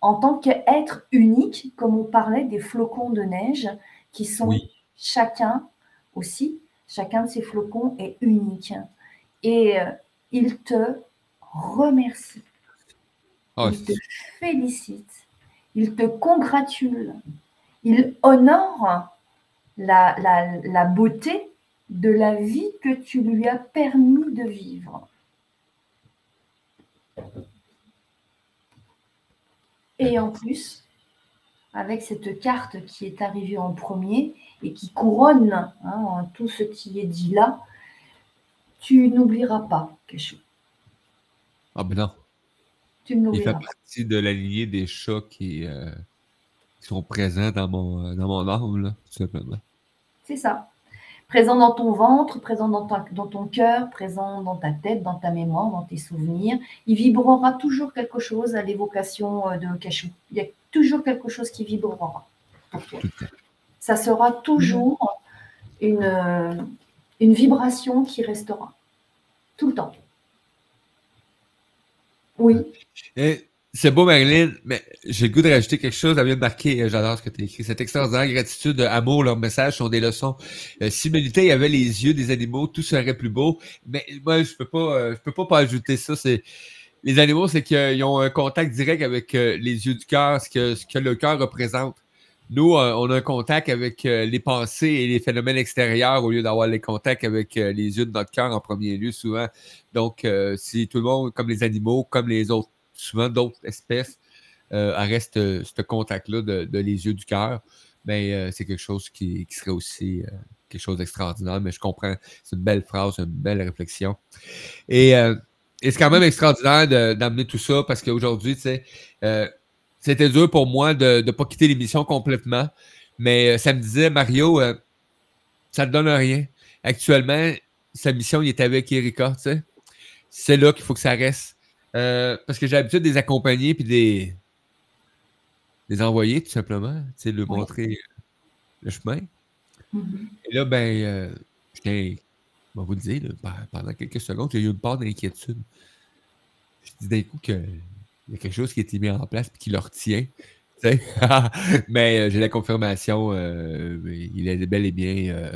en tant qu'être unique, comme on parlait des flocons de neige, qui sont Oui. chacun aussi, chacun de ces flocons est unique. Et euh, il te remercie, Ah, il te félicite, il te congratule, il honore la, la- la beauté de la vie que tu lui as permis de vivre. Et en plus, avec cette carte qui est arrivée en premier et qui couronne hein, tout ce qui est dit là, tu n'oublieras pas Cachou. ah, ben non. Tu ne Il fait partie de la lignée des chats qui, euh, qui sont présents dans mon, euh, dans mon âme, là, tout simplement. C'est ça. Présent dans ton ventre, présent dans, ta- dans ton cœur, présent dans ta tête, dans ta mémoire, dans tes souvenirs. Il vibrera toujours quelque chose à l'évocation euh, de Cachou. Il y a toujours quelque chose qui vibrera pour toi. Tout. Ça sera toujours une, une vibration qui restera. Tout le temps. Oui, Eh, C'est beau, Marilyn, mais j'ai le goût de rajouter quelque chose. Elle vient de marquer, euh, j'adore ce que tu as écrit. Cette extraordinaire gratitude, amour, leurs messages sont des leçons. Euh, si l'humanité avait les yeux des animaux, tout serait plus beau. Mais moi, je peux pas, euh, je peux pas, pas ajouter ça. C'est les animaux, c'est qu'ils ont un contact direct avec euh, les yeux du cœur, ce que, ce que le cœur représente. Nous, euh, on a un contact avec euh, les pensées et les phénomènes extérieurs au lieu d'avoir les contacts avec euh, les yeux de notre cœur en premier lieu, souvent. Donc, euh, si tout le monde, comme les animaux, comme les autres, souvent d'autres espèces, euh, reste euh, ce contact-là de, de les yeux du cœur, ben, euh, c'est quelque chose qui, qui serait aussi quelque chose d'extraordinaire. Mais je comprends, c'est une belle phrase, une belle réflexion. Et, et c'est quand même extraordinaire de- d'amener tout ça parce qu'aujourd'hui, tu sais, c'était dur pour moi de ne pas quitter l'émission complètement. Mais euh, ça me disait, Mario, euh, ça ne te donne rien. Actuellement, sa mission, il est avec Erika, tu sais. C'est là qu'il faut que ça reste. Euh, parce que j'ai l'habitude de les accompagner puis de les, envoyer, tout simplement. Tu sais, leur Oui. montrer le chemin. Mhm. Et là, ben, euh, j'étais, on va vous le dire, là, pendant quelques secondes, j'ai eu une part d'inquiétude. Je dis d'un coup qu'il y a quelque chose qui a été mis en place et qui le retient. Mais euh, j'ai la confirmation, euh, il est bel et bien euh,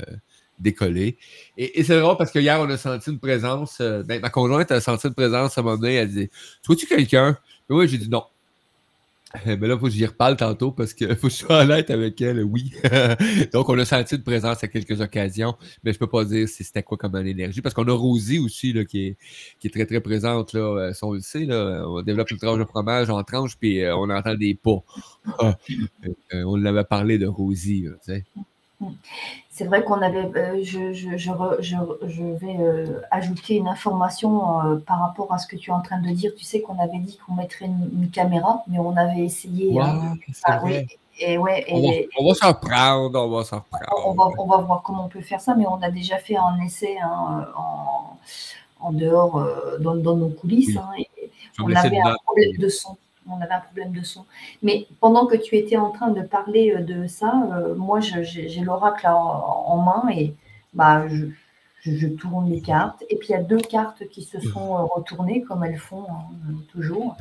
décollé. Et, c'est drôle parce que hier, on a senti une présence. ben, ma conjointe a senti une présence à un moment donné. Elle dit Tu vois-tu quelqu'un Oui, j'ai dit non. Euh, Mais là, il faut que j'y reparle tantôt parce qu'il faut que je sois honnête avec elle, oui. Donc, on a senti une présence à quelques occasions, mais je peux pas dire si c'était quoi comme une énergie. Parce qu'on a Rosie aussi, qui, est, qui est très, très présente. Là. Euh, Si on le sait, on développe une tranche de fromage en tranche, puis euh, on entend des pas. Euh, on l'avait parlé de Rosie. C'est vrai qu'on avait, euh, je, je, je, re- je, vais euh, ajouter une information euh, par rapport à ce que tu es en train de dire. Tu sais qu'on avait dit qu'on mettrait une, une caméra, mais on avait essayé. Ah, oui, et ouais, On va, et, on va s'en reprendre, on va s'en on, va, on va voir comment on peut faire ça, mais on a déjà fait un essai hein, en, en dehors, dans, dans nos coulisses. Oui. hein, et on avait un problème de son. On avait un problème de son. Mais pendant que tu étais en train de parler euh, de ça, euh, moi, j'ai l'oracle en, main et bah, je, tourne les cartes. Et puis, il y a deux cartes qui se sont euh, retournées, comme elles font hein, toujours.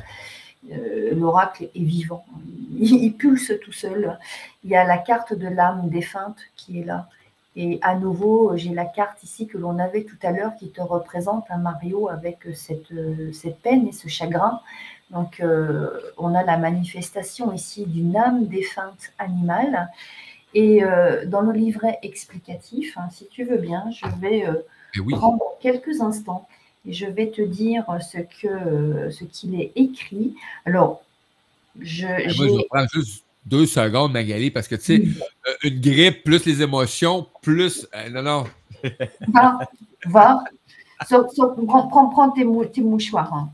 L'oracle est vivant. Il, il pulse tout seul. Il y a la carte de l'âme défunte qui est là. Et à nouveau, j'ai la carte ici que l'on avait tout à l'heure qui te représente un Mario avec cette, cette peine et ce chagrin. Donc, euh, on a la manifestation ici d'une âme défunte animale. Et euh, dans le livret explicatif, hein, si tu veux bien, je vais euh, oui, prendre quelques instants et je vais te dire ce que ce qu'il est écrit. Alors, je, moi, je prendre juste deux secondes, Magali, parce que tu sais, une grippe, plus les émotions, plus. non, non. va, va, prends, prends- prends tes, mou- tes mouchoirs. hein.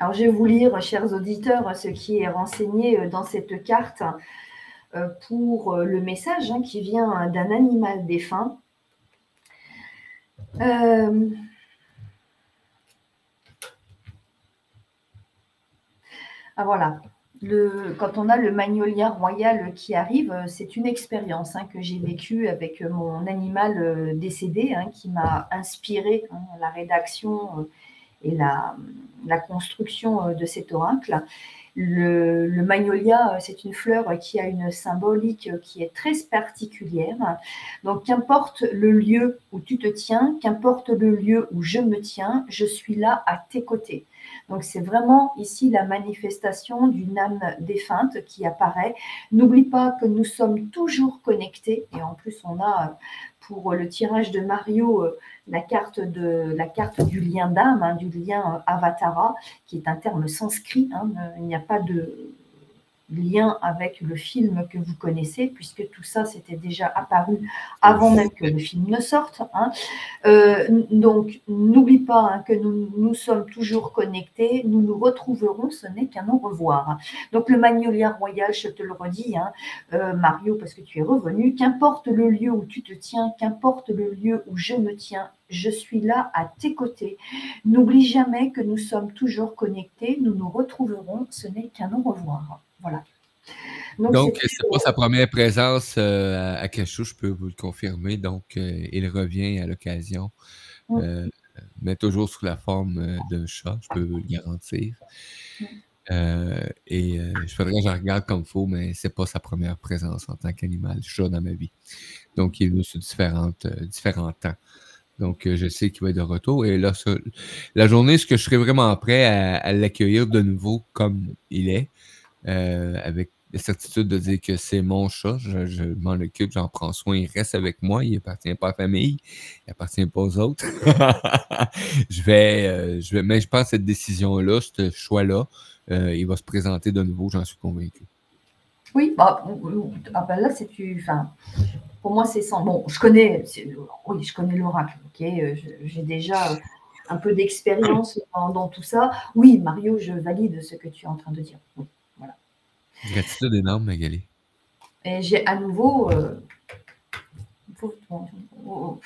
Alors, je vais vous lire, chers auditeurs, ce qui est renseigné euh, dans cette carte euh, pour euh, le message hein, qui vient d'un animal défunt. Ah voilà. Le, quand on a le magnolia royal qui arrive, c'est une expérience hein, que j'ai vécue avec mon animal décédé hein, qui m'a inspiré la rédaction et la, construction euh, de cet oracle. Le, le magnolia, euh, c'est une fleur qui a une symbolique euh, qui est très particulière. Donc, qu'importe le lieu où tu te tiens, qu'importe le lieu où je me tiens, je suis là à tes côtés. Donc, c'est vraiment ici la manifestation d'une âme défunte qui apparaît. N'oublie pas que nous sommes toujours connectés. Et en plus, on a pour le tirage de Mario euh, la carte, du lien d'âme, hein, du lien euh, avatara, qui est un terme sanskrit. hein. Euh, Il n'y a pas de lien avec le film que vous connaissez, puisque tout ça s'était déjà apparu avant même que le film ne sorte. hein. Euh, donc, n'oublie pas hein, que nous, nous sommes toujours connectés, nous nous retrouverons, ce n'est qu'un au revoir. Donc, le Magnolia Royal, je te le redis, hein, euh, Mario, parce que tu es revenu, qu'importe le lieu où tu te tiens, qu'importe le lieu où je me tiens, je suis là à tes côtés. N'oublie jamais que nous sommes toujours connectés, nous nous retrouverons, ce n'est qu'un au revoir. Voilà. Donc, c'est pas sa première présence euh, à- Cachou, je peux vous le confirmer. Donc, euh, il revient à l'occasion, Mm. euh, mais toujours sous la forme d'un chat, je peux vous le garantir. Mm. Euh, et je faudrait que je regarde comme il faut, mais c'est pas sa première présence en tant qu'animal chat dans ma vie. Donc, il est venu sur différentes, différents temps. Donc, je sais qu'il va être de retour. Et là, la journée, ce que je serai vraiment prêt à, à l'accueillir de nouveau comme il est, avec la certitude de dire que c'est mon chat, je, m'en occupe, j'en prends soin, il reste avec moi, il appartient pas à la famille, il appartient pas aux autres. je vais, euh, je vais, mais je pense que cette décision-là, ce choix-là, euh, il va se présenter de nouveau, j'en suis convaincu. Oui, bah, ah bah là, c'est tu. Enfin, pour moi, c'est sans. Bon, je connais. Oui, je connais l'oracle. Ok, euh, j'ai déjà euh, un peu d'expérience dans, dans tout ça. Oui, Mario, je valide ce que tu es en train de dire. Oui. Gratitude énorme, Magali. Et j'ai à nouveau. euh, oh, oh,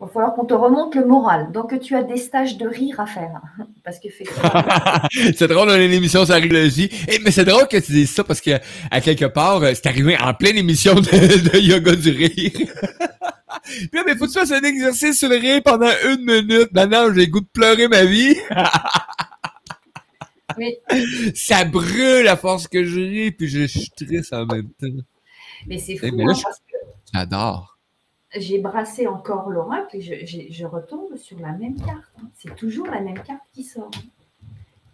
Il va falloir qu'on te remonte le moral. Donc, tu as des stages de rire à faire. Parce qu'effectivement, c'est drôle, on a une émission sur la rhinologie. Eh, mais c'est drôle que tu dises ça parce que, à quelque part, euh, c'est arrivé en pleine émission de, de yoga du rire. Puis là, mais faut que tu fasses un exercice sur le rire pendant une minute. Maintenant, j'ai le goût de pleurer ma vie. Oui. Ça brûle à force que je ris, puis je suis triste en même temps. mais c'est Eh, fou mais là, hein, parce que J'adore. j'ai brassé encore l'oracle et je, retombe sur la même carte. hein. C'est toujours la même carte qui sort.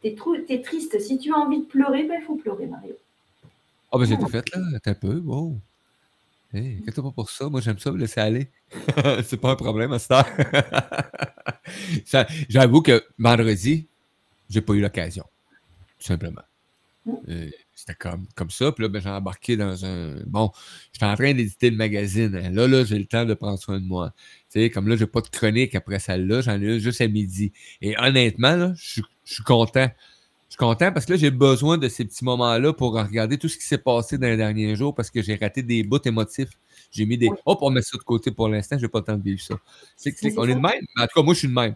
T'es, trou- t'es triste. Si tu as envie de pleurer, ben, il faut pleurer, Mario. Ah, ben, c'était fait, là. T'as un peu. Wow. Hey, pas pour ça. Moi, j'aime ça, me laisser aller. c'est pas un problème à cette heure. Ça- J'avoue que vendredi, j'ai pas eu l'occasion. Tout simplement. Mm. Euh, C'était comme, comme ça. Puis là, ben, j'ai embarqué dans un. Bon, j'étais en train d'éditer le magazine. hein. Là, là, j'ai le temps de prendre soin de moi. Tu sais, comme là, j'ai pas de chronique après celle-là. J'en ai une juste à midi. Et honnêtement, là, je suis- content. Je suis content parce que là, j'ai besoin de ces petits moments-là pour regarder tout ce qui s'est passé dans les derniers jours parce que j'ai raté des bouts émotifs. J'ai mis des. Hop, on met ça de côté pour l'instant, j'ai pas le temps de vivre ça. C'est c'est est de même. En tout cas, moi, je suis de même.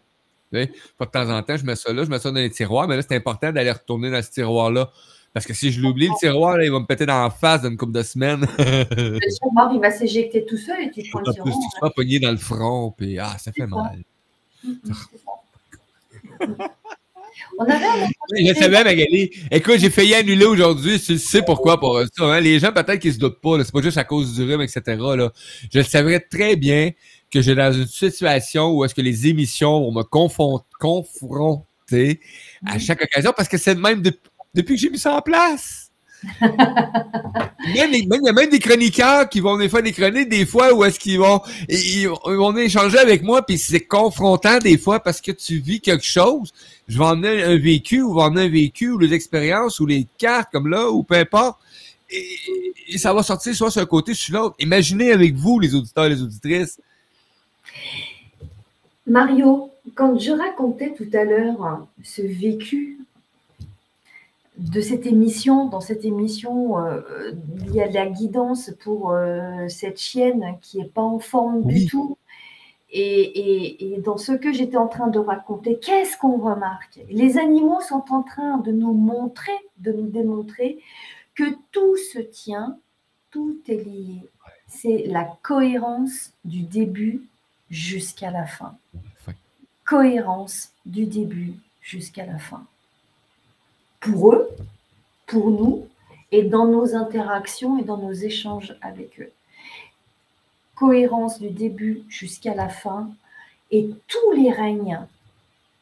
Pas de temps en temps, je mets ça là, je mets ça dans les tiroirs, mais là, c'est important d'aller retourner dans ce tiroir-là. Parce que si je l'oublie, le tiroir, là, il va me péter dans la face dans une couple de semaines. Le tiroir, il va s'éjecter tout seul et tu prends en le tiroir. tu te fais pogner dans le front, puis ah, ça fait mal. C'est ça. On avait Je savais, Magali. Écoute, j'ai failli annuler aujourd'hui. Tu sais pourquoi pour ça. hein. Les gens, peut-être qu'ils se doutent pas. C'est pas juste à cause du rhume, etc. Là. Je le savais très bien que j'ai dans une situation où est-ce que les émissions vont me confon- confronter à chaque occasion parce que c'est de même de- depuis que j'ai mis ça en place. Même- Il y a même des chroniqueurs qui vont venir faire des chroniques des fois où est-ce qu'ils vont ils, ils vont échanger avec moi puis c'est confrontant des fois parce que tu vis quelque chose. Je vais emmener un vécu ou je vais emmener un vécu ou les expériences ou les cartes comme là ou peu importe. Et, et ça va sortir soit sur un côté, sur l'autre. Imaginez avec vous, les auditeurs et les auditrices. Mario, quand je racontais tout à l'heure hein, ce vécu de cette émission, dans cette émission, euh, il y a de la guidance pour euh, cette chienne qui n'est pas en forme Oui. du tout. Et, et- et dans ce que j'étais en train de raconter, qu'est-ce qu'on remarque? Les animaux sont en train de nous montrer, de nous démontrer que tout se tient, tout est lié. C'est la cohérence du début jusqu'à la fin cohérence du début jusqu'à la fin. Pour eux, pour nous, et dans nos interactions et dans nos échanges avec eux. Cohérence du début jusqu'à la fin, et tous les règnes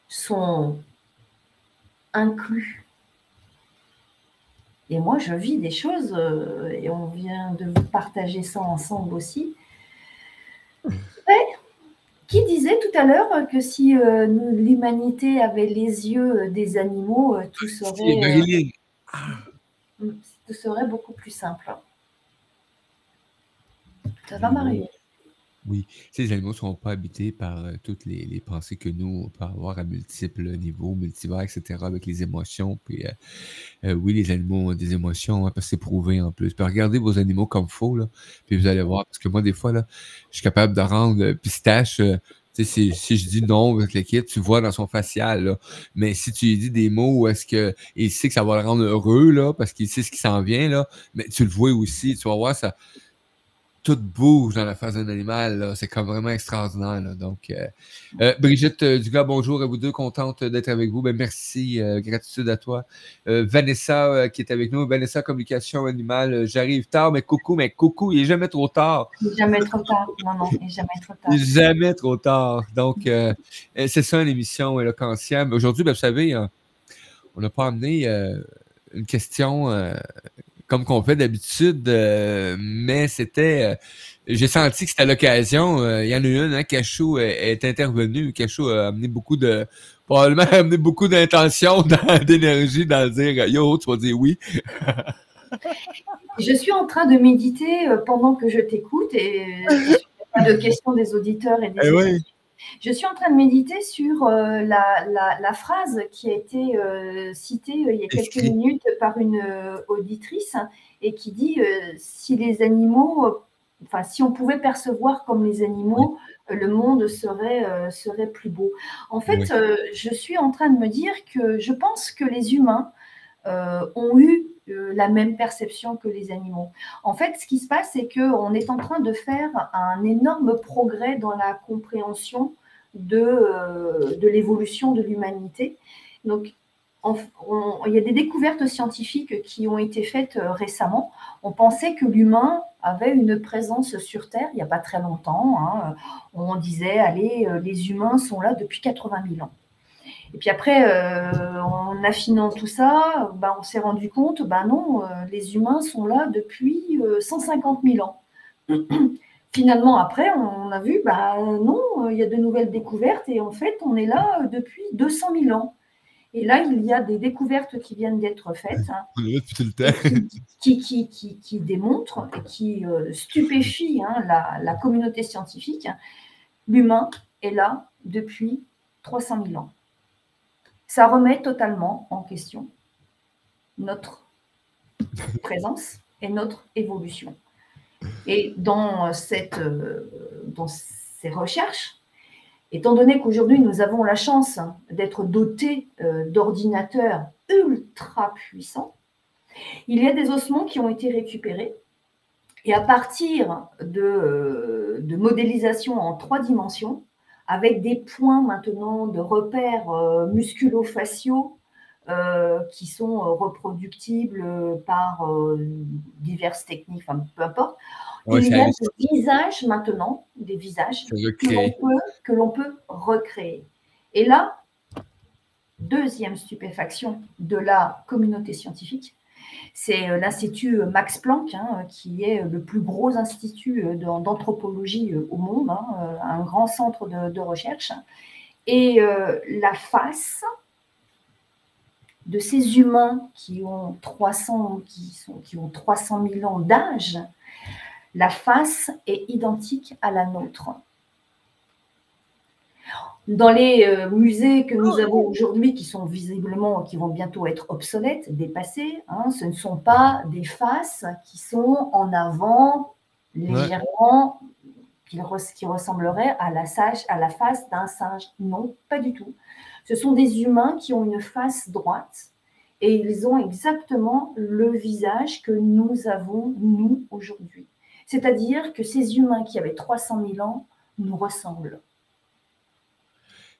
sont inclus. Et moi, je vis des choses, euh, et on vient de vous partager ça ensemble aussi. Qui disait tout à l'heure que si euh, l'humanité avait les yeux euh, des animaux, euh, tout serait, tout serait beaucoup plus simple. Ça va, Marie? Oui, ces animaux ne sont pas habités par euh, toutes les, pensées que nous, on peut avoir à multiples niveaux, multivers, etc., avec les émotions. Puis, euh, euh, oui, les animaux ont des émotions, hein, parce que c'est prouvé en plus. Puis regardez vos animaux comme faux, là, puis vous allez voir. Parce que moi, des fois, là, je suis capable de rendre euh, pistache. si, je dis non avec kit, tu vois dans son facial. Là. Mais si tu lui dis des mots est-ce que il sait que ça va le rendre heureux, là, parce qu'il sait ce qui s'en vient, là, mais tu le vois aussi, tu vas voir, ça tout bouge dans la face d'un animal. C'est comme vraiment extraordinaire. là. Donc, euh, euh, Brigitte euh, Dugas, bonjour à vous deux. Contente d'être avec vous. Ben, merci. euh, gratitude à toi. Vanessa qui est avec nous. Vanessa, communication animale. J'arrive tard, mais coucou, mais coucou, il est jamais trop tard. Il n'est jamais trop tard. Non, non, il n'est jamais trop tard. Il est jamais trop tard. Donc, c'est ça l'émission Éloquentielle. Aujourd'hui, ben, vous savez, on n'a pas amené une question comme qu'on fait d'habitude, euh, mais c'était. euh, J'ai senti que c'était l'occasion. Euh, Il y en a une, hein, Cachou est, est intervenu. Cachou a amené beaucoup de. Probablement a amené beaucoup d'intention, d'énergie dans le dire Yo, tu vas dire oui. Je suis en train de méditer pendant que je t'écoute et de questions des auditeurs et des Eh oui. Je suis en train de méditer sur euh, la, la- la phrase qui a été euh, citée euh, il y a quelques minutes par une auditrice et qui dit si les animaux enfin, si on pouvait percevoir comme les animaux, le monde serait, serait plus beau. En fait, Oui. je suis en train de me dire que je pense que les humains ont eu euh, la même perception que les animaux. En fait, ce qui se passe, c'est qu'on est en train de faire un énorme progrès dans la compréhension de, euh, de l'évolution de l'humanité. Donc, on- on- il y a des découvertes scientifiques qui ont été faites euh, récemment. On pensait que l'humain avait une présence sur Terre il n'y a pas très longtemps. hein. On disait, allez, euh, les humains sont là depuis 80 000 ans. Et puis après, euh, en affinant tout ça, ben, on s'est rendu compte, ben non, euh, les humains sont là depuis euh, 150 000 ans. Finalement, après, on a vu, ben non, euh, il y a de nouvelles découvertes et en fait, on est là depuis 200 000 ans. Et là, il y a des découvertes qui viennent d'être faites. hein, qui, qui, qui, qui démontre et qui euh, stupéfie hein, la, la communauté scientifique, l'humain est là depuis 300 000 ans. Ça remet totalement en question notre présence et notre évolution. Et dans, cette, euh, dans ces recherches, étant donné qu'aujourd'hui nous avons la chance d'être dotés euh, d'ordinateurs ultra puissants, il y a des ossements qui ont été récupérés. Et à partir de, euh, de modélisation en trois dimensions, avec des points maintenant de repères euh, musculo-faciaux euh, qui sont euh, reproductibles par diverses techniques, enfin peu importe, Ouais, il y a des visages maintenant, des visages que l'on peut, que l'on peut recréer. Et là, deuxième stupéfaction de la communauté scientifique, c'est euh, l'Institut Max Planck, hein, qui est le plus gros institut euh, d'an- d'anthropologie euh, au monde, hein, euh, un grand centre de, recherche. Et euh, la face de ces humains qui ont 300, qui qui ont 300 000 ans d'âge, la face est identique à la nôtre. Dans les euh, musées que nous avons aujourd'hui, qui sont visiblement, qui vont bientôt être obsolètes, dépassés, hein, ce ne sont pas des faces qui sont en avant, légèrement, qui, res- qui ressembleraient à la, sage, à la face d'un singe. Non, pas du tout. Ce sont des humains qui ont une face droite et ils ont exactement le visage que nous avons, nous, aujourd'hui. C'est-à-dire que ces humains qui avaient 300 000 ans nous ressemblent.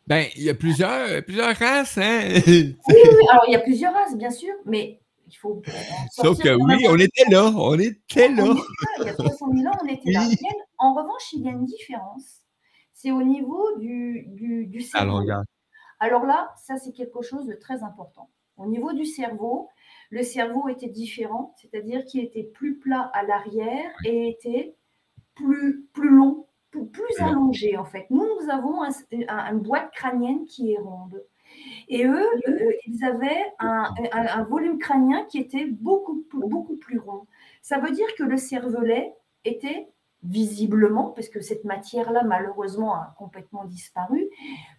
Ben, il y a plusieurs, plusieurs races, hein? Oui, oui, alors il y a plusieurs races, bien sûr, mais il faut. Sauf que oui, on était là, on était là. là, Il y a 300 000 ans, on était là. Oui. A- En revanche, il y a une différence. C'est au niveau du, du, cerveau. longueur. Alors là, ça, c'est quelque chose de très important. Au niveau du cerveau, le cerveau était différent, c'est-à-dire qu'il était plus plat à l'arrière et était plus, plus long, plus, plus Plus long. allongé en fait. Nous, nous avons un- un- une boîte crânienne qui est ronde. Et eux, euh, ils avaient un, un- volume crânien qui était beaucoup, plus- beaucoup plus rond. Ça veut dire que le cervelet était visiblement, parce que cette matière-là, malheureusement, a complètement disparu,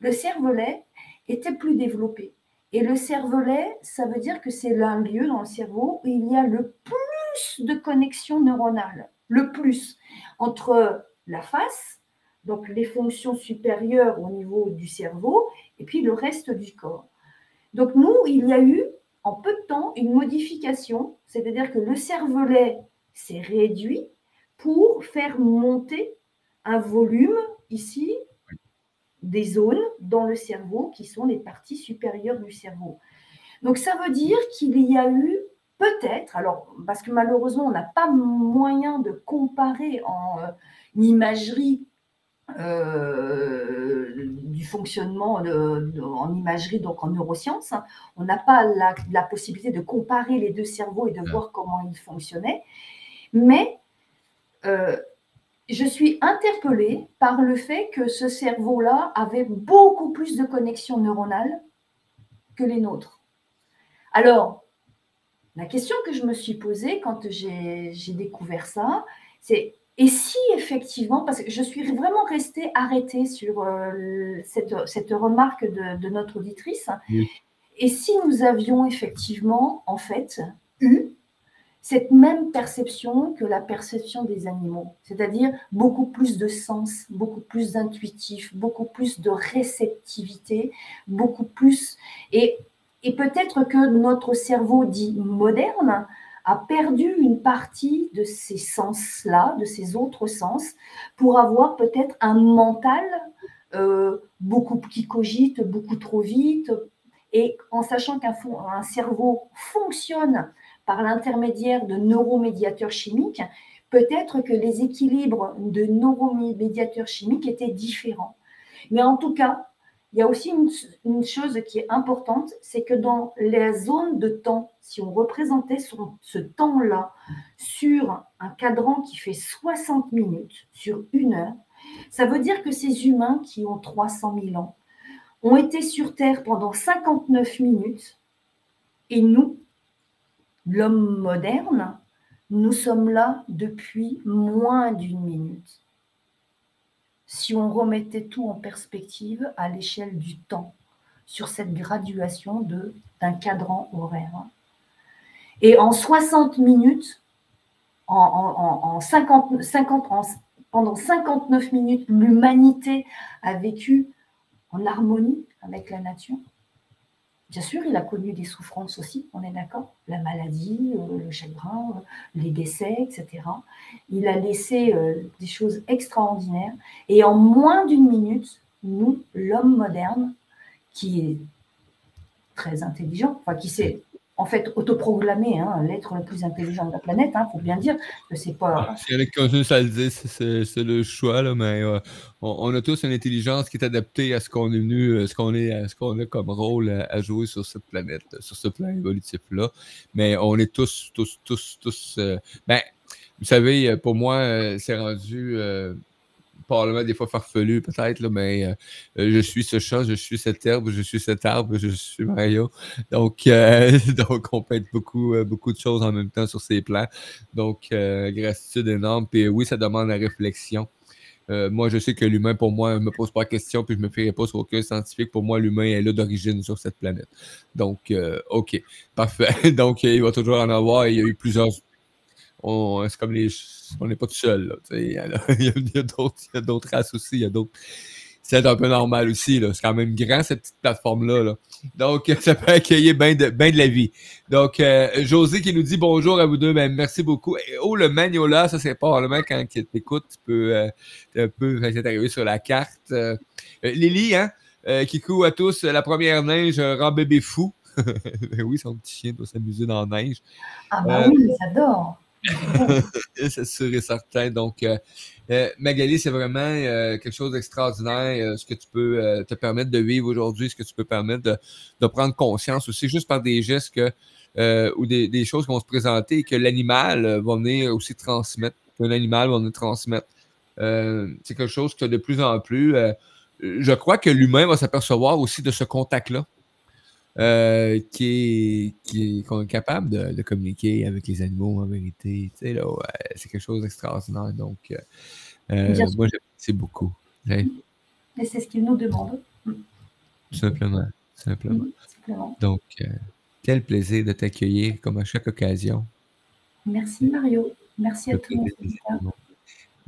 le cervelet était plus développé. Et le cervelet, ça veut dire que c'est un lieu dans le cerveau où il y a le plus de connexions neuronales, le plus, entre la face, donc les fonctions supérieures au niveau du cerveau, et puis le reste du corps. Donc nous, il y a eu en peu de temps une modification, c'est-à-dire que le cervelet s'est réduit pour faire monter un volume ici des zones dans le cerveau qui sont les parties supérieures du cerveau. Donc ça veut dire qu'il y a eu peut-être, alors parce que malheureusement on n'a pas moyen de comparer en euh, imagerie euh, du fonctionnement de- de- en imagerie, donc en neurosciences, on n'a pas la, la possibilité de comparer les deux cerveaux et de Ouais. voir comment ils fonctionnaient, mais euh, je suis interpellée par le fait que ce cerveau-là avait beaucoup plus de connexions neuronales que les nôtres. Alors, la question que je me suis posée quand j'ai découvert ça, c'est et si effectivement, parce que je suis vraiment restée arrêtée sur euh, cette, cette remarque de, de notre auditrice, Oui. et si nous avions effectivement, en fait, eu cette même perception que la perception des animaux, c'est-à-dire beaucoup plus de sens, beaucoup plus d'intuitif, beaucoup plus de réceptivité, beaucoup plus... Et, et peut-être que notre cerveau dit moderne a perdu une partie de ces sens-là, de ces autres sens, pour avoir peut-être un mental euh, beaucoup qui cogite beaucoup trop vite, et en sachant qu'un un cerveau fonctionne par l'intermédiaire de neuromédiateurs chimiques, peut-être que les équilibres de neuromédiateurs chimiques étaient différents. Mais en tout cas, il y a aussi une, chose qui est importante, c'est que dans la zone de temps, si on représentait ce temps-là sur un cadran qui fait 60 minutes, sur une heure, ça veut dire que ces humains qui ont 300 000 ans ont été sur Terre pendant 59 minutes et nous, l'homme moderne, nous sommes là depuis moins d'une minute. Si on remettait tout en perspective à l'échelle du temps, sur cette graduation d'un cadran horaire. Et en 60 minutes, en, en- en- en 50, 50 en- pendant 59 minutes, l'humanité a vécu en harmonie avec la nature. Bien sûr, il a connu des souffrances aussi, on est d'accord La maladie, euh, le chagrin, euh, les décès, etc. Il a laissé euh, des choses extraordinaires. Et en moins d'une minute, nous, l'homme moderne, qui est très intelligent, enfin qui s'est en fait autoproclamé hein, l'être le plus intelligent de la planète, il faut bien dire que c'est pas... Dire, c'est- c'est le choix, là, mais euh, on, a tous une intelligence qui est adaptée à ce qu'on est venu, euh, ce qu'on est, à ce qu'on a comme rôle à, jouer sur cette planète, sur ce plan évolutif-là. Mais on est tous, tous, tous, tous. euh, ben, vous savez, pour moi, c'est rendu probablement des fois farfelu, peut-être, mais euh, euh, je suis ce chat, je suis cette herbe, je suis cet arbre, je suis Mario. Donc, euh, donc on peut être beaucoup, beaucoup de choses en même temps sur ces plans. Donc, gratitude énorme. Puis oui, ça demande la réflexion. Moi, je sais que l'humain, pour moi, ne me pose pas de questions, puis je ne me ferai pas sur aucun scientifique. Pour moi, l'humain est là d'origine sur cette planète. Donc, OK, parfait. Donc, il va toujours en avoir. Il y a eu plusieurs. On- C'est comme les. On n'est pas tout seul. là. Il y a, il y a- d'autres il y a d'autres races aussi. Il y a d'autres. C'est un peu normal aussi. là. C'est quand même grand, cette petite plateforme-là. là. Donc, ça peut accueillir bien de, ben de la vie. Donc, euh, José qui nous dit bonjour à vous deux. Ben, merci beaucoup. Et, oh, le Magnola, ça, c'est probablement quand tu t'écoutes, tu peux, euh, tu peux c'est arrivé sur la carte. Euh, euh, Lily, hein, euh, qui court à tous, euh, la première neige euh, rend bébé fou. Ben oui, son petit chien doit s'amuser dans la neige. Ah bah Euh, oui, j'adore. c'est sûr et certain. Donc, euh, euh, Magali, c'est vraiment euh, quelque chose d'extraordinaire, ce que tu peux te permettre de vivre aujourd'hui, ce que tu peux permettre de, prendre conscience aussi, juste par des gestes ou des, des choses qui vont se présenter et que l'animal va venir aussi transmettre, qu'un animal va venir transmettre. C'est quelque chose que de plus en plus, je crois que l'humain va s'apercevoir aussi de ce contact-là. Euh, qui est, qui est, qu'on est capable de, de communiquer avec les animaux en vérité. Tu sais, là, ouais, c'est quelque chose d'extraordinaire. Donc, euh, euh, moi, j'apprécie beaucoup. Ouais, Et c'est ce qu'ils nous demandent, tout simplement. tout simplement. simplement. Donc, euh, quel plaisir de t'accueillir comme à chaque occasion. Merci Mario. Merci à tous.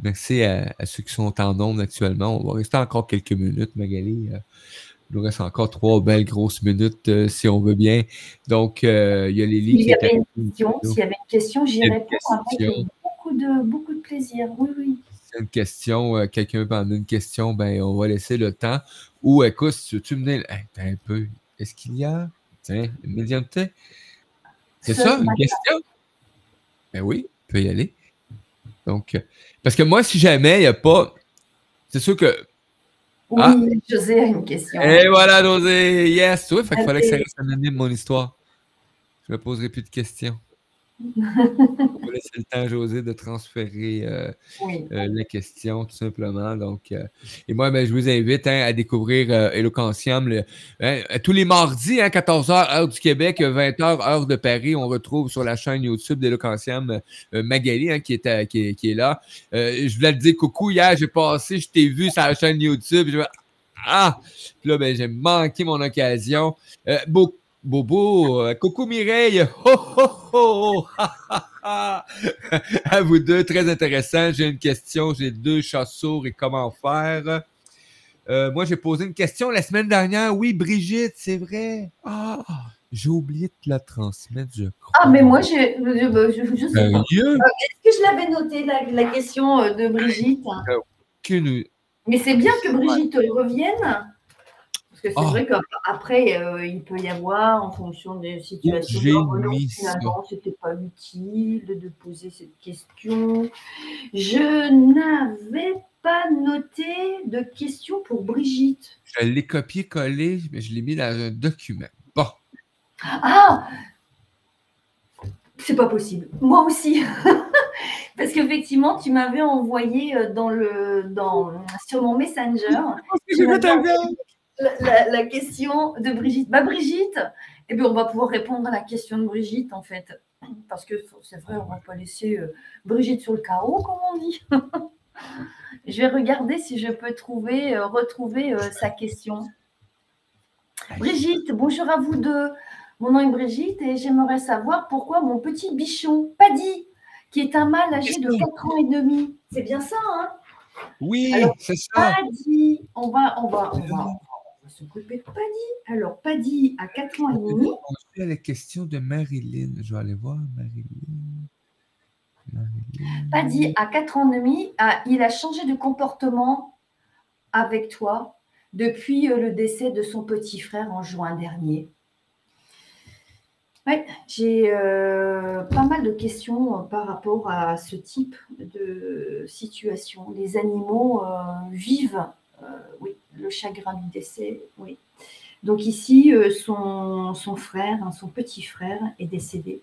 Merci à, à ceux qui sont en nombre actuellement. On va rester encore quelques minutes, Magali. Il nous reste encore trois belles grosses minutes, euh, si on veut bien. Donc, euh, il y a Lily S'il y avait une question, s'il y avait une question, j'y réponds avec beaucoup de, beaucoup de plaisir. Oui, oui. Si une question, euh, quelqu'un peut donner une question, ben, on va laisser le temps. Ou écoute, si tu me dis, Hey, un peu, est-ce qu'il y a tiens, une médiumnité? C'est Ce ça, une question? Ben oui, tu peux y aller. Donc, euh, parce que moi, si jamais il n'y a pas. C'est sûr que. Oui, Ah. José a une question. Et voilà, José, yes! Oui, fait qu'il fallait que ça reste anonyme, mon histoire. Je ne me poserai plus de questions. On va laisser le temps à José de transférer euh, Oui. euh, la question, tout simplement. Donc, euh, et moi, ben, je vous invite hein, à découvrir Eloquentium le- hein, tous les mardis, hein, 14h, heure du Québec, 20h, heure de Paris. On retrouve sur la chaîne YouTube d'Eloquentium Magali, hein, qui, est à- qui, est- qui est là. Je voulais te dire coucou hier, j'ai passé, je t'ai vu sur la chaîne YouTube. Je, ah! Puis là, ben, j'ai manqué mon occasion. Beaucoup Bobo, euh, coucou Mireille. Ho, ho, ho, ha, ha, ha. À vous deux, très intéressant. J'ai une question. J'ai deux chats sourds et comment faire? Euh, moi, j'ai posé une question la semaine dernière. Oui, Brigitte, c'est vrai. Ah, j'ai oublié de te la transmettre, je crois. Ah, mais moi, je, je, je sais pas. Sérieux? Est-ce que je l'avais noté, la, la question euh, de Brigitte? Aucune- Mais c'est bien que Brigitte revienne. Parce que c'est Ah. vrai qu'après, euh, il peut y avoir, en fonction des situations, ah, mis finalement, c'était pas utile de poser cette question. Je n'avais pas noté de questions pour Brigitte. Je l'ai copié-collé, mais je l'ai mis dans un document. Bon. Ah C'est pas possible. Moi aussi. Parce qu'effectivement, tu m'avais envoyé euh, dans le, dans, sur mon Messenger gars. La, la- la question de Brigitte. Bah, Brigitte, eh bien, on va pouvoir répondre à la question de Brigitte, en fait. Parce que c'est vrai, on ne va pas laisser euh, Brigitte sur le carreau, comme on dit. je vais regarder si je peux trouver, euh, retrouver euh, sa question. Brigitte, bonjour à vous deux. Mon nom est Brigitte et j'aimerais savoir pourquoi mon petit bichon, Paddy, qui est un mâle âgé de 4 ans et demi, c'est bien ça, hein? Oui, c'est ça. Paddy, on va, on va, on va, de Paddy. Alors, Paddy a 4 ans et demi. On à la question de Marilyn. Je vais aller voir Marilyn. Marilyn. Paddy a 4 ans et demi. a- il a changé de comportement avec toi depuis euh, le décès de son petit frère en juin dernier. Ouais, j'ai euh, pas mal de questions euh, par rapport à ce type de situation. Les animaux euh, vivent, oui, le chagrin du décès, oui. Donc ici, euh, son, son frère, hein, son petit frère, est décédé.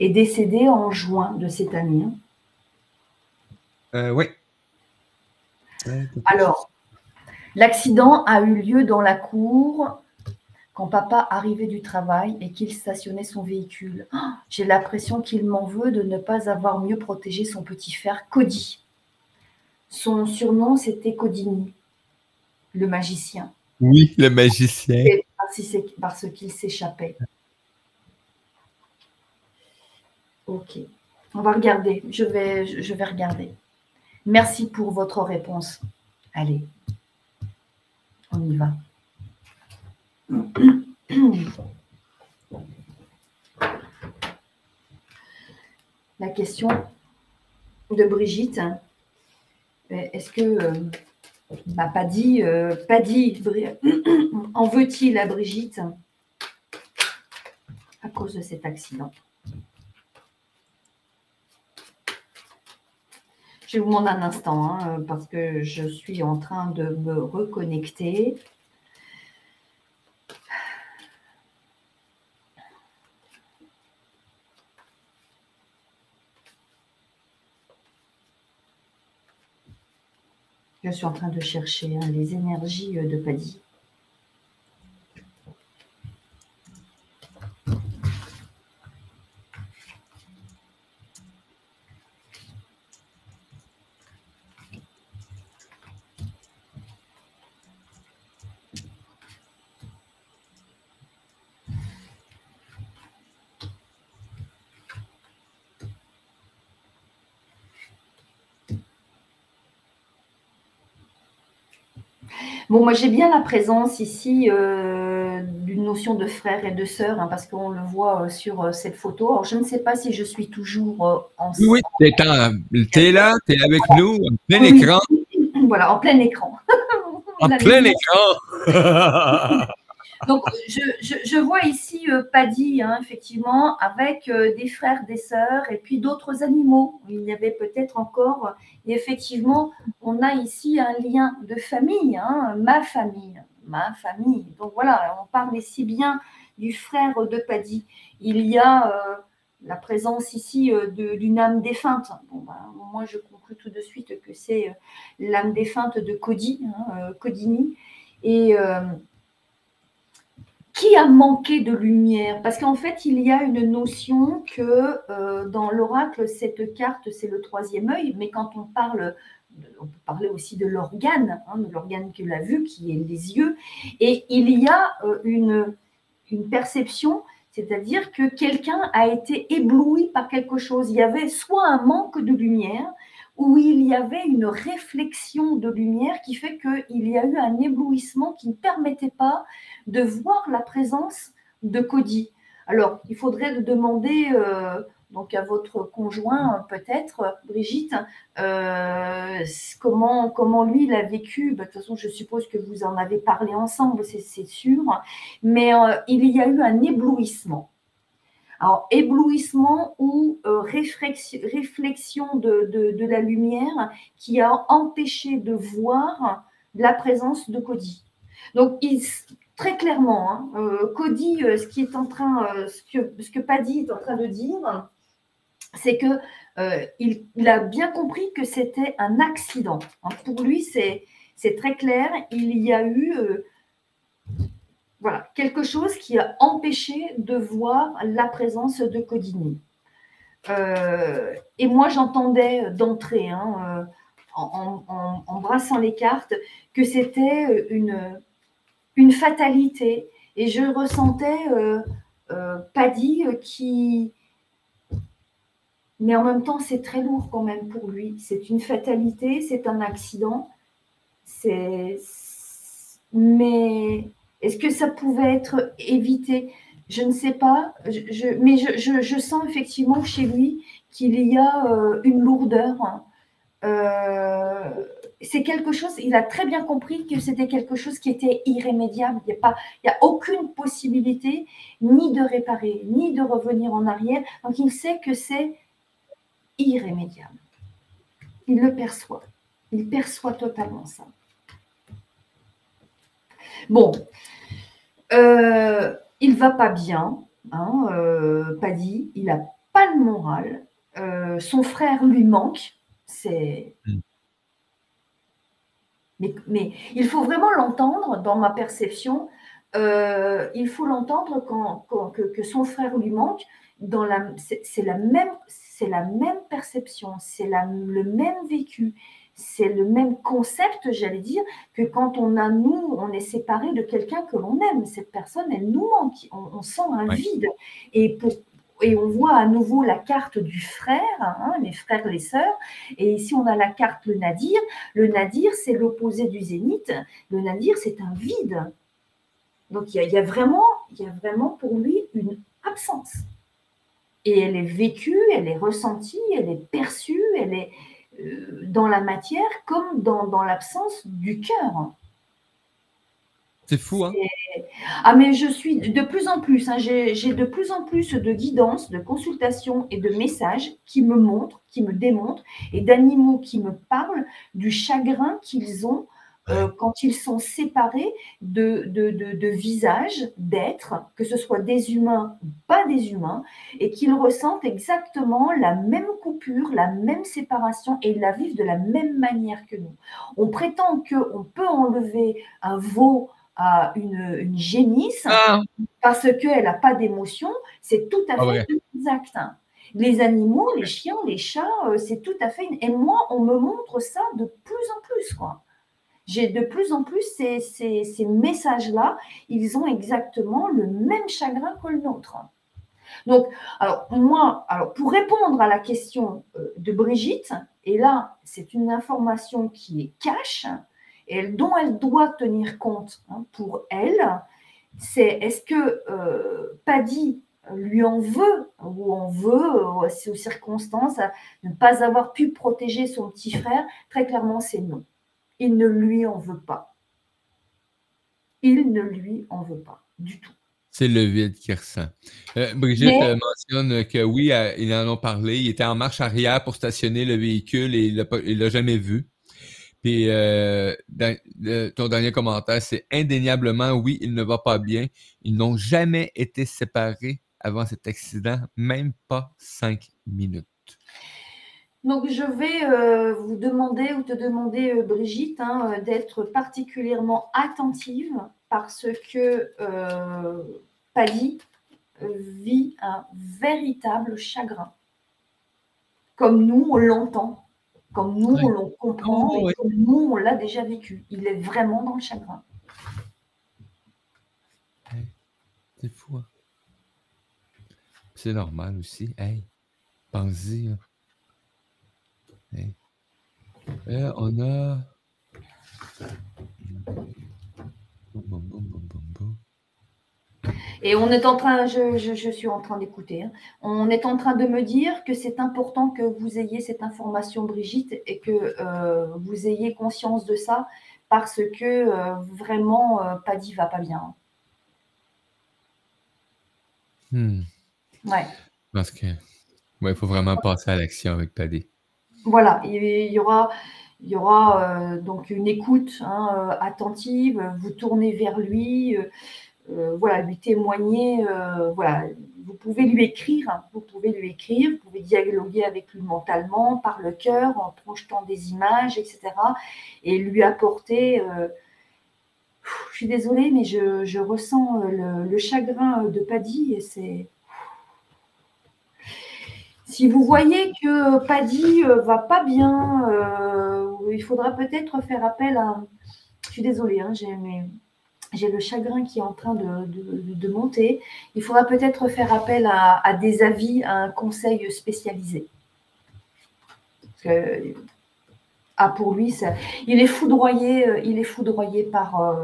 Est décédé en juin de cette année. hein. Euh, oui. Alors, l'accident a eu lieu dans la cour quand papa arrivait du travail et qu'il stationnait son véhicule. Ah, J'ai l'impression qu'il m'en veut de ne pas avoir mieux protégé son petit frère Cody. Son surnom, c'était Codini, le magicien, Oui, le magicien. parce qu'il s'est- parce qu'il s'échappait. Ok, on va regarder. Je vais, je vais regarder. Merci pour votre réponse. Allez, on y va. La question de Brigitte. Est-ce que euh, bah, Paddy, euh, Paddy, Bri- en veut-il à Brigitte à cause de cet accident? Je vous demande un instant hein, parce que je suis en train de me reconnecter. Je suis en train de chercher hein, les énergies euh, de Paddy. Bon, moi j'ai bien la présence ici euh, d'une notion de frère et de sœur, hein, parce qu'on le voit euh, sur euh, cette photo. Alors je ne sais pas si je suis toujours euh, en Oui, oui, t'es, là, t'es avec nous, en plein Oui. écran. voilà, en plein écran. En plein écran. Donc, je, je- vois ici euh, Paddy, hein, effectivement, avec euh, des frères, des sœurs, et puis d'autres animaux. Il y avait peut-être encore, et effectivement, on a ici un lien de famille, hein, ma famille, ma famille. Donc voilà, on parle ici bien du frère de Paddy. Il y a euh, la présence ici d'une âme défunte. Bon, ben, moi, je conclus tout de suite que c'est l'âme défunte de Cody, hein, Codini. Et. Qui a manqué de lumière? Parce qu'en fait, il y a une notion que euh, dans l'oracle, cette carte, c'est le troisième œil, mais quand on parle on peut parler aussi de l'organe, hein, de l'organe que la vue, qui est les yeux. Et il y a euh, une, une perception, c'est-à-dire que quelqu'un a été ébloui par quelque chose. Il y avait soit un manque de lumière, ou il y avait une réflexion de lumière qui fait qu'il y a eu un éblouissement qui ne permettait pas de voir la présence de Cody. Alors, il faudrait demander euh, donc à votre conjoint, peut-être, Brigitte, euh, comment, comment lui l'a vécu. Bah, de toute façon, je suppose que vous en avez parlé ensemble, c'est c'est sûr. Mais euh, il y a eu un éblouissement. Alors, éblouissement ou euh, réflexion, de, de- la lumière qui a empêché de voir la présence de Cody. Donc, il, très clairement, hein, euh, Cody, euh, ce qui est en train, ce que, ce que Paddy est en train de dire, c'est que il, a bien compris que c'était un accident. hein. Pour lui, c'est très clair. Il y a eu voilà, quelque chose qui a empêché de voir la présence de Codini. Euh, et moi, j'entendais d'entrée, hein, euh, en, brassant les cartes, que c'était une, une fatalité. Et je ressentais euh, Paddy qui, mais en même temps, c'est très lourd quand même pour lui. C'est une fatalité, c'est un accident. C'est... Mais est-ce que ça pouvait être évité? Je ne sais pas. Mais je, sens effectivement chez lui qu'il y a euh, une lourdeur. Euh, c'est quelque chose, il a très bien compris que c'était quelque chose qui était irrémédiable. Il n'y a aucune possibilité ni de réparer, ni de revenir en arrière. Donc il sait que c'est irrémédiable. Il le perçoit. Il perçoit totalement ça. Bon, Euh, il va pas bien, hein, euh, Paddy. Il n'a pas le moral. Euh, son frère lui manque. C'est. Mm. Mais, mais il faut vraiment l'entendre dans ma perception. euh, il faut l'entendre quand, quand- que, que son frère lui manque. Dans la, c'est, c'est la même, c'est la même perception, c'est la- le même vécu, c'est le même concept, j'allais dire, que quand on a nous, on est séparé de quelqu'un que l'on aime. Cette personne, elle nous manque. On, on sent un Ouais. vide. Et pour et on voit à nouveau la carte du frère, hein, les frères, les sœurs. Et ici, on a la carte le nadir. Le nadir, c'est l'opposé du zénith. Le nadir, c'est un vide. Donc, il y, y a vraiment, il y a vraiment pour lui une absence. Et elle est vécue, elle est ressentie, elle est perçue, elle est dans la matière comme dans, dans l'absence du cœur. C'est fou, hein? Ah, mais je suis de plus en plus, hein, j'ai j'ai de plus en plus de guidance, de consultations et de messages qui me montrent, qui me démontrent, et d'animaux qui me parlent du chagrin qu'ils ont euh, quand ils sont séparés de, de, de, de visages, d'êtres, que ce soit des humains ou pas des humains, et qu'ils ressentent exactement la même coupure, la même séparation, et ils la vivent de la même manière que nous. On prétend qu'on peut enlever un veau à une, une génisse Ah! parce qu'elle n'a pas d'émotion, c'est tout à fait exact. Les animaux, les chiens, les chats, euh, c'est tout à fait. Et moi, on me montre ça de plus en plus. quoi. J'ai de plus en plus ces, messages-là, ils ont exactement le même chagrin que le nôtre. Donc, alors moi, alors pour répondre à la question euh, de Brigitte, et là, c'est une information qui est cash, et dont elle doit tenir compte hein, pour elle, c'est est-ce que euh, Paddy lui en veut ou en veut euh, aux circonstances ne pas avoir pu protéger son petit frère Très clairement, c'est non. Il ne lui en veut pas. Il ne lui en veut pas du tout. C'est le vide qu'il ressent. Euh, Brigitte Mais- euh, mentionne que oui, ils en ont parlé. Il était en marche arrière pour stationner le véhicule et il il l'a jamais vu. Puis euh, dans- le- ton dernier commentaire, c'est indéniablement oui, il ne va pas bien. Ils n'ont jamais été séparés avant cet accident, même pas cinq minutes. Donc, je vais euh, vous demander ou te demander, euh, Brigitte, hein, euh, d'être particulièrement attentive parce que Paddy euh, vit un véritable chagrin. Comme nous, on l'entend. comme nous, on le comprend Oh, et comme nous, on l'a déjà vécu. Il est vraiment dans le chagrin. C'est fou, hein? C'est normal aussi. Hey, pense-y. hein. Hey. Euh, on a. Et on est en train, je, je- je suis en train d'écouter, hein. on est en train de me dire que c'est important que vous ayez cette information, Brigitte, et que euh, vous ayez conscience de ça, parce que euh, vraiment, euh, Paddy va pas bien. Hmm. Ouais. Parce que. Ouais, il faut vraiment passer à l'action avec Paddy. Voilà, il y aura, il aura euh, donc une écoute hein, euh, attentive, vous tournez vers lui, euh, voilà, lui témoigner, voilà, vous pouvez lui écrire, hein, vous pouvez lui écrire, vous pouvez dialoguer avec lui mentalement, par le cœur, en projetant des images, etc. Et lui apporter. je suis désolée, mais je, ressens le, le chagrin de Paddy et c'est. Si vous voyez que Paddy euh, va pas bien, euh, il faudra peut-être faire appel à. Je suis désolée, hein, j'ai le chagrin qui est en train de, monter. Il faudra peut-être faire appel à, des avis, à un conseil spécialisé. Parce que, ah, pour lui, ça- il est foudroyé, euh, il est foudroyé par.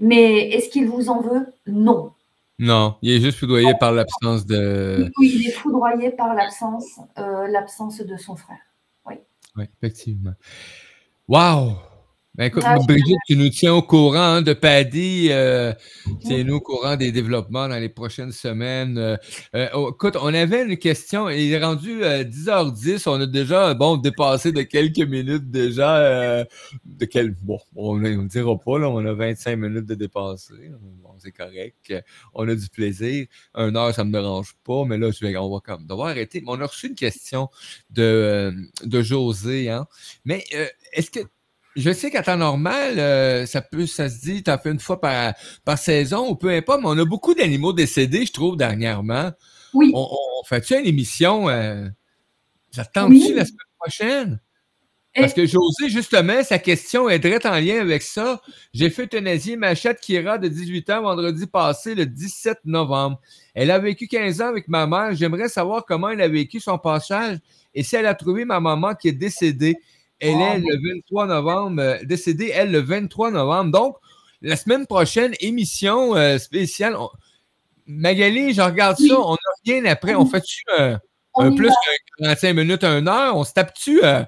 mais est-ce qu'il vous en veut? Non. Non, il est juste foudroyé par l'absence de. Oui, il est foudroyé par l'absence, euh, l'absence de son frère. Oui, effectivement. Wow! Ben, écoute, Ah, Brigitte, tu nous tiens au courant hein, de Paddy. euh, Tiens-nous au courant des développements dans les prochaines semaines. Euh, euh, oh, écoute, on avait une question. Il est rendu euh, 10h10. On a déjà, bon, dépassé de quelques minutes déjà. euh, de quel, bon, on ne dira pas, là, on a 25 minutes de dépasser. Bon, c'est correct. On a du plaisir. Un heure, ça me dérange pas, mais là, je vais, on va comme devoir arrêter. Mais on a reçu une question de, euh, de José. Hein? Mais euh, est-ce que je sais qu'à temps normal, euh, ça peut, ça se dit, t'en fais une fois par, par saison ou peu importe, mais on a beaucoup d'animaux décédés, je trouve, dernièrement. Oui, On, fait-tu une émission? Euh, ça te tente-tu Oui. la semaine prochaine? Et- Parce que José, justement, sa question est direct en lien avec ça. J'ai fait euthanasier ma chatte Kira de 18 ans vendredi passé, le 17 novembre. Elle a vécu 15 ans avec ma mère. J'aimerais savoir comment elle a vécu son passage et si elle a trouvé ma maman qui est décédée. Elle Oh, est le 23 novembre, euh, décédée, elle, le 23 novembre. Donc, la semaine prochaine, émission euh, spéciale. On- Magali, je regarde Oui. ça, on n'a rien après. On fait-tu un, on un plus que 45 minutes, une heure? On se tape-tu euh,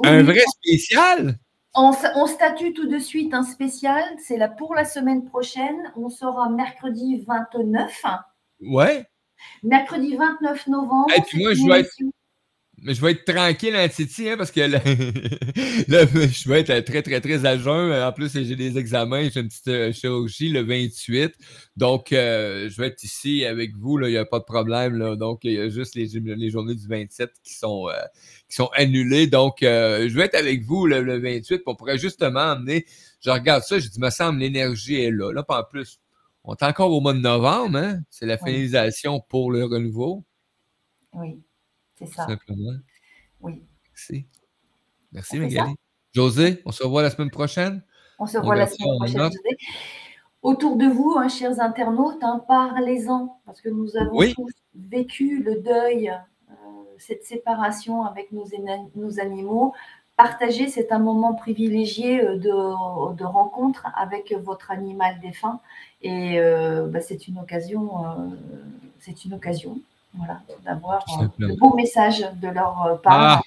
Oui, un vrai spécial? On, statue tout de suite un spécial. C'est là pour la semaine prochaine. On sera mercredi 29. Ouais. Mercredi 29 novembre. Et puis moi, je vais être- Mais je vais être tranquille en Titi, hein, parce que là, là, je vais être très, très, très à jeun. En plus, j'ai des examens, j'ai une petite euh, chirurgie le 28. Donc, euh, je vais être ici avec vous, là, il n'y a pas de problème. Là. Donc, il y a juste les, les journées du 27 qui sont, euh, qui sont annulées. Donc, euh, je vais être avec vous là, le 28. puis On pourrait justement amener, je regarde ça, je dis, me semble, l'énergie est là. Là, en plus, on est encore au mois de novembre, hein? C'est la Oui. finalisation pour le renouveau, Oui, c'est ça. simplement. Oui. Merci. Merci, On Magali. José, on se revoit la semaine prochaine. On se On voit la semaine prochaine. José. Autour de vous, hein, chers internautes, hein, parlez-en, parce que nous avons Oui. tous vécu le deuil, euh, cette séparation avec nos, animaux. Partagez, c'est un moment privilégié euh, de, de rencontre avec votre animal défunt. Et euh, bah, c'est une occasion, euh, c'est une occasion voilà, d'avoir euh, de beaux messages de leur euh, part. Ah!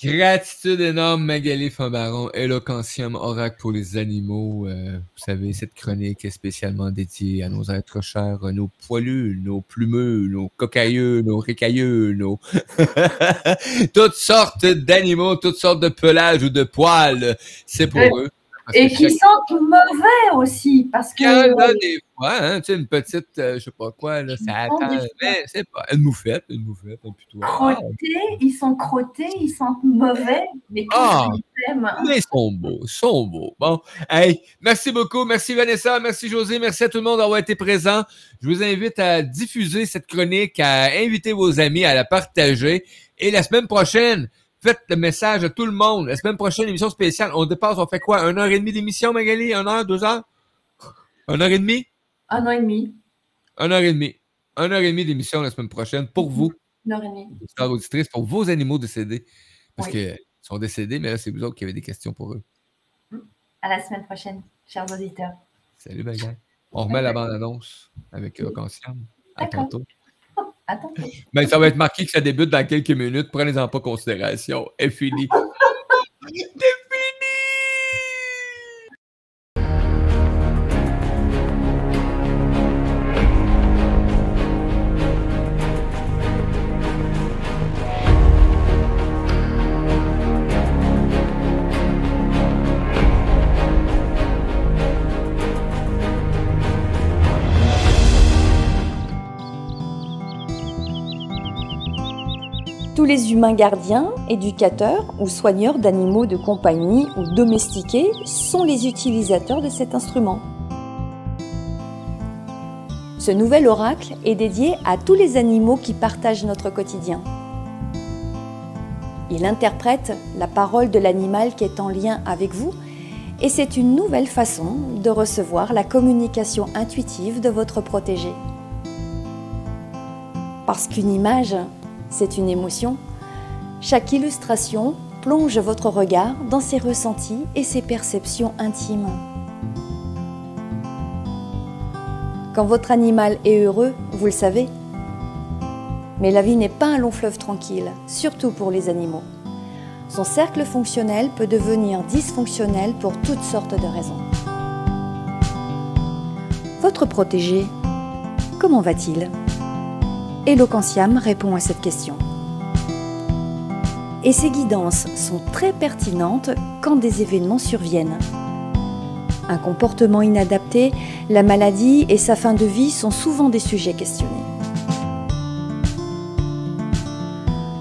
Gratitude énorme, Magali Fambaron, Eloquentium, oracle pour les animaux. Euh, vous savez, cette chronique est spécialement dédiée à nos êtres chers, nos poilus, nos plumeux, nos cocailleux, nos récailleux, nos... toutes sortes d'animaux, toutes sortes de pelages ou de poils. C'est pour eux. Et qui chaque- sentent mauvais aussi, parce que Il y a des fois, hein, tu sais, une petite, euh, je sais pas quoi, là, ça attend, mais c'est pas, une moufette, une moufette, un putois. crottés, ils sont crottés, ils sentent mauvais, mais Ah. ils. Mais ils sont beaux, ils sont beaux. Bon, hey, merci beaucoup. Merci Vanessa, merci José, merci à tout le monde d'avoir été présent. Je vous invite à diffuser cette chronique, à inviter vos amis, à la partager. Et la semaine prochaine, faites le message à tout le monde. La semaine prochaine, émission spéciale. On dépasse, on fait quoi? Une heure et demie d'émission, Magali? Une heure, deux heures? Une heure et demie? Un an et demi, Une heure et demie. Une heure et demie d'émission la semaine prochaine pour vous, une heure et demie. pour vos animaux décédés. Parce Oui. qu'ils sont décédés, mais là, c'est vous autres qui avez des questions pour eux. À la semaine prochaine, chers auditeurs. Salut, Magali. On remet la bande-annonce avec euh, Conscience. À tantôt. Attends. Ben, ça va être marqué que ça débute dans quelques minutes. Prenez-en pas considération. Et fini. les humains gardiens, éducateurs ou soigneurs d'animaux de compagnie ou domestiqués sont les utilisateurs de cet instrument. Ce nouvel oracle est dédié à tous les animaux qui partagent notre quotidien. Il interprète la parole de l'animal qui est en lien avec vous et c'est une nouvelle façon de recevoir la communication intuitive de votre protégé. Parce qu'une image, c'est une émotion. Chaque illustration plonge votre regard dans ses ressentis et ses perceptions intimes. Quand votre animal est heureux, vous le savez. Mais la vie n'est pas un long fleuve tranquille, surtout pour les animaux. Son cercle fonctionnel peut devenir dysfonctionnel pour toutes sortes de raisons. Votre protégé, comment va-t-il? Eloquentiam répond à cette question. Et ces guidances sont très pertinentes quand des événements surviennent. Un comportement inadapté, la maladie et sa fin de vie sont souvent des sujets questionnés.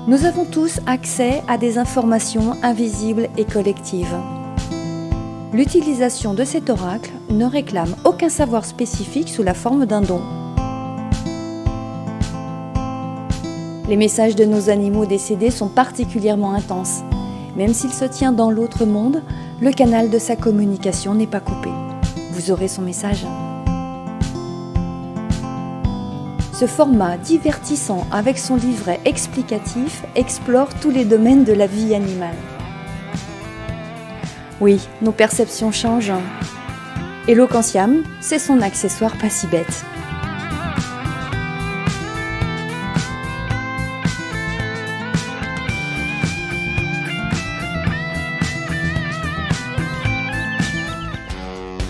Nous avons tous accès à des informations invisibles et collectives. L'utilisation de cet oracle ne réclame aucun savoir spécifique sous la forme d'un don. Les messages de nos animaux décédés sont particulièrement intenses. Même s'il se tient dans l'autre monde, le canal de sa communication n'est pas coupé. Vous aurez son message. Ce format divertissant avec son livret explicatif explore tous les domaines de la vie animale. Oui, nos perceptions changent. Eloquentiam, c'est son accessoire pas si bête.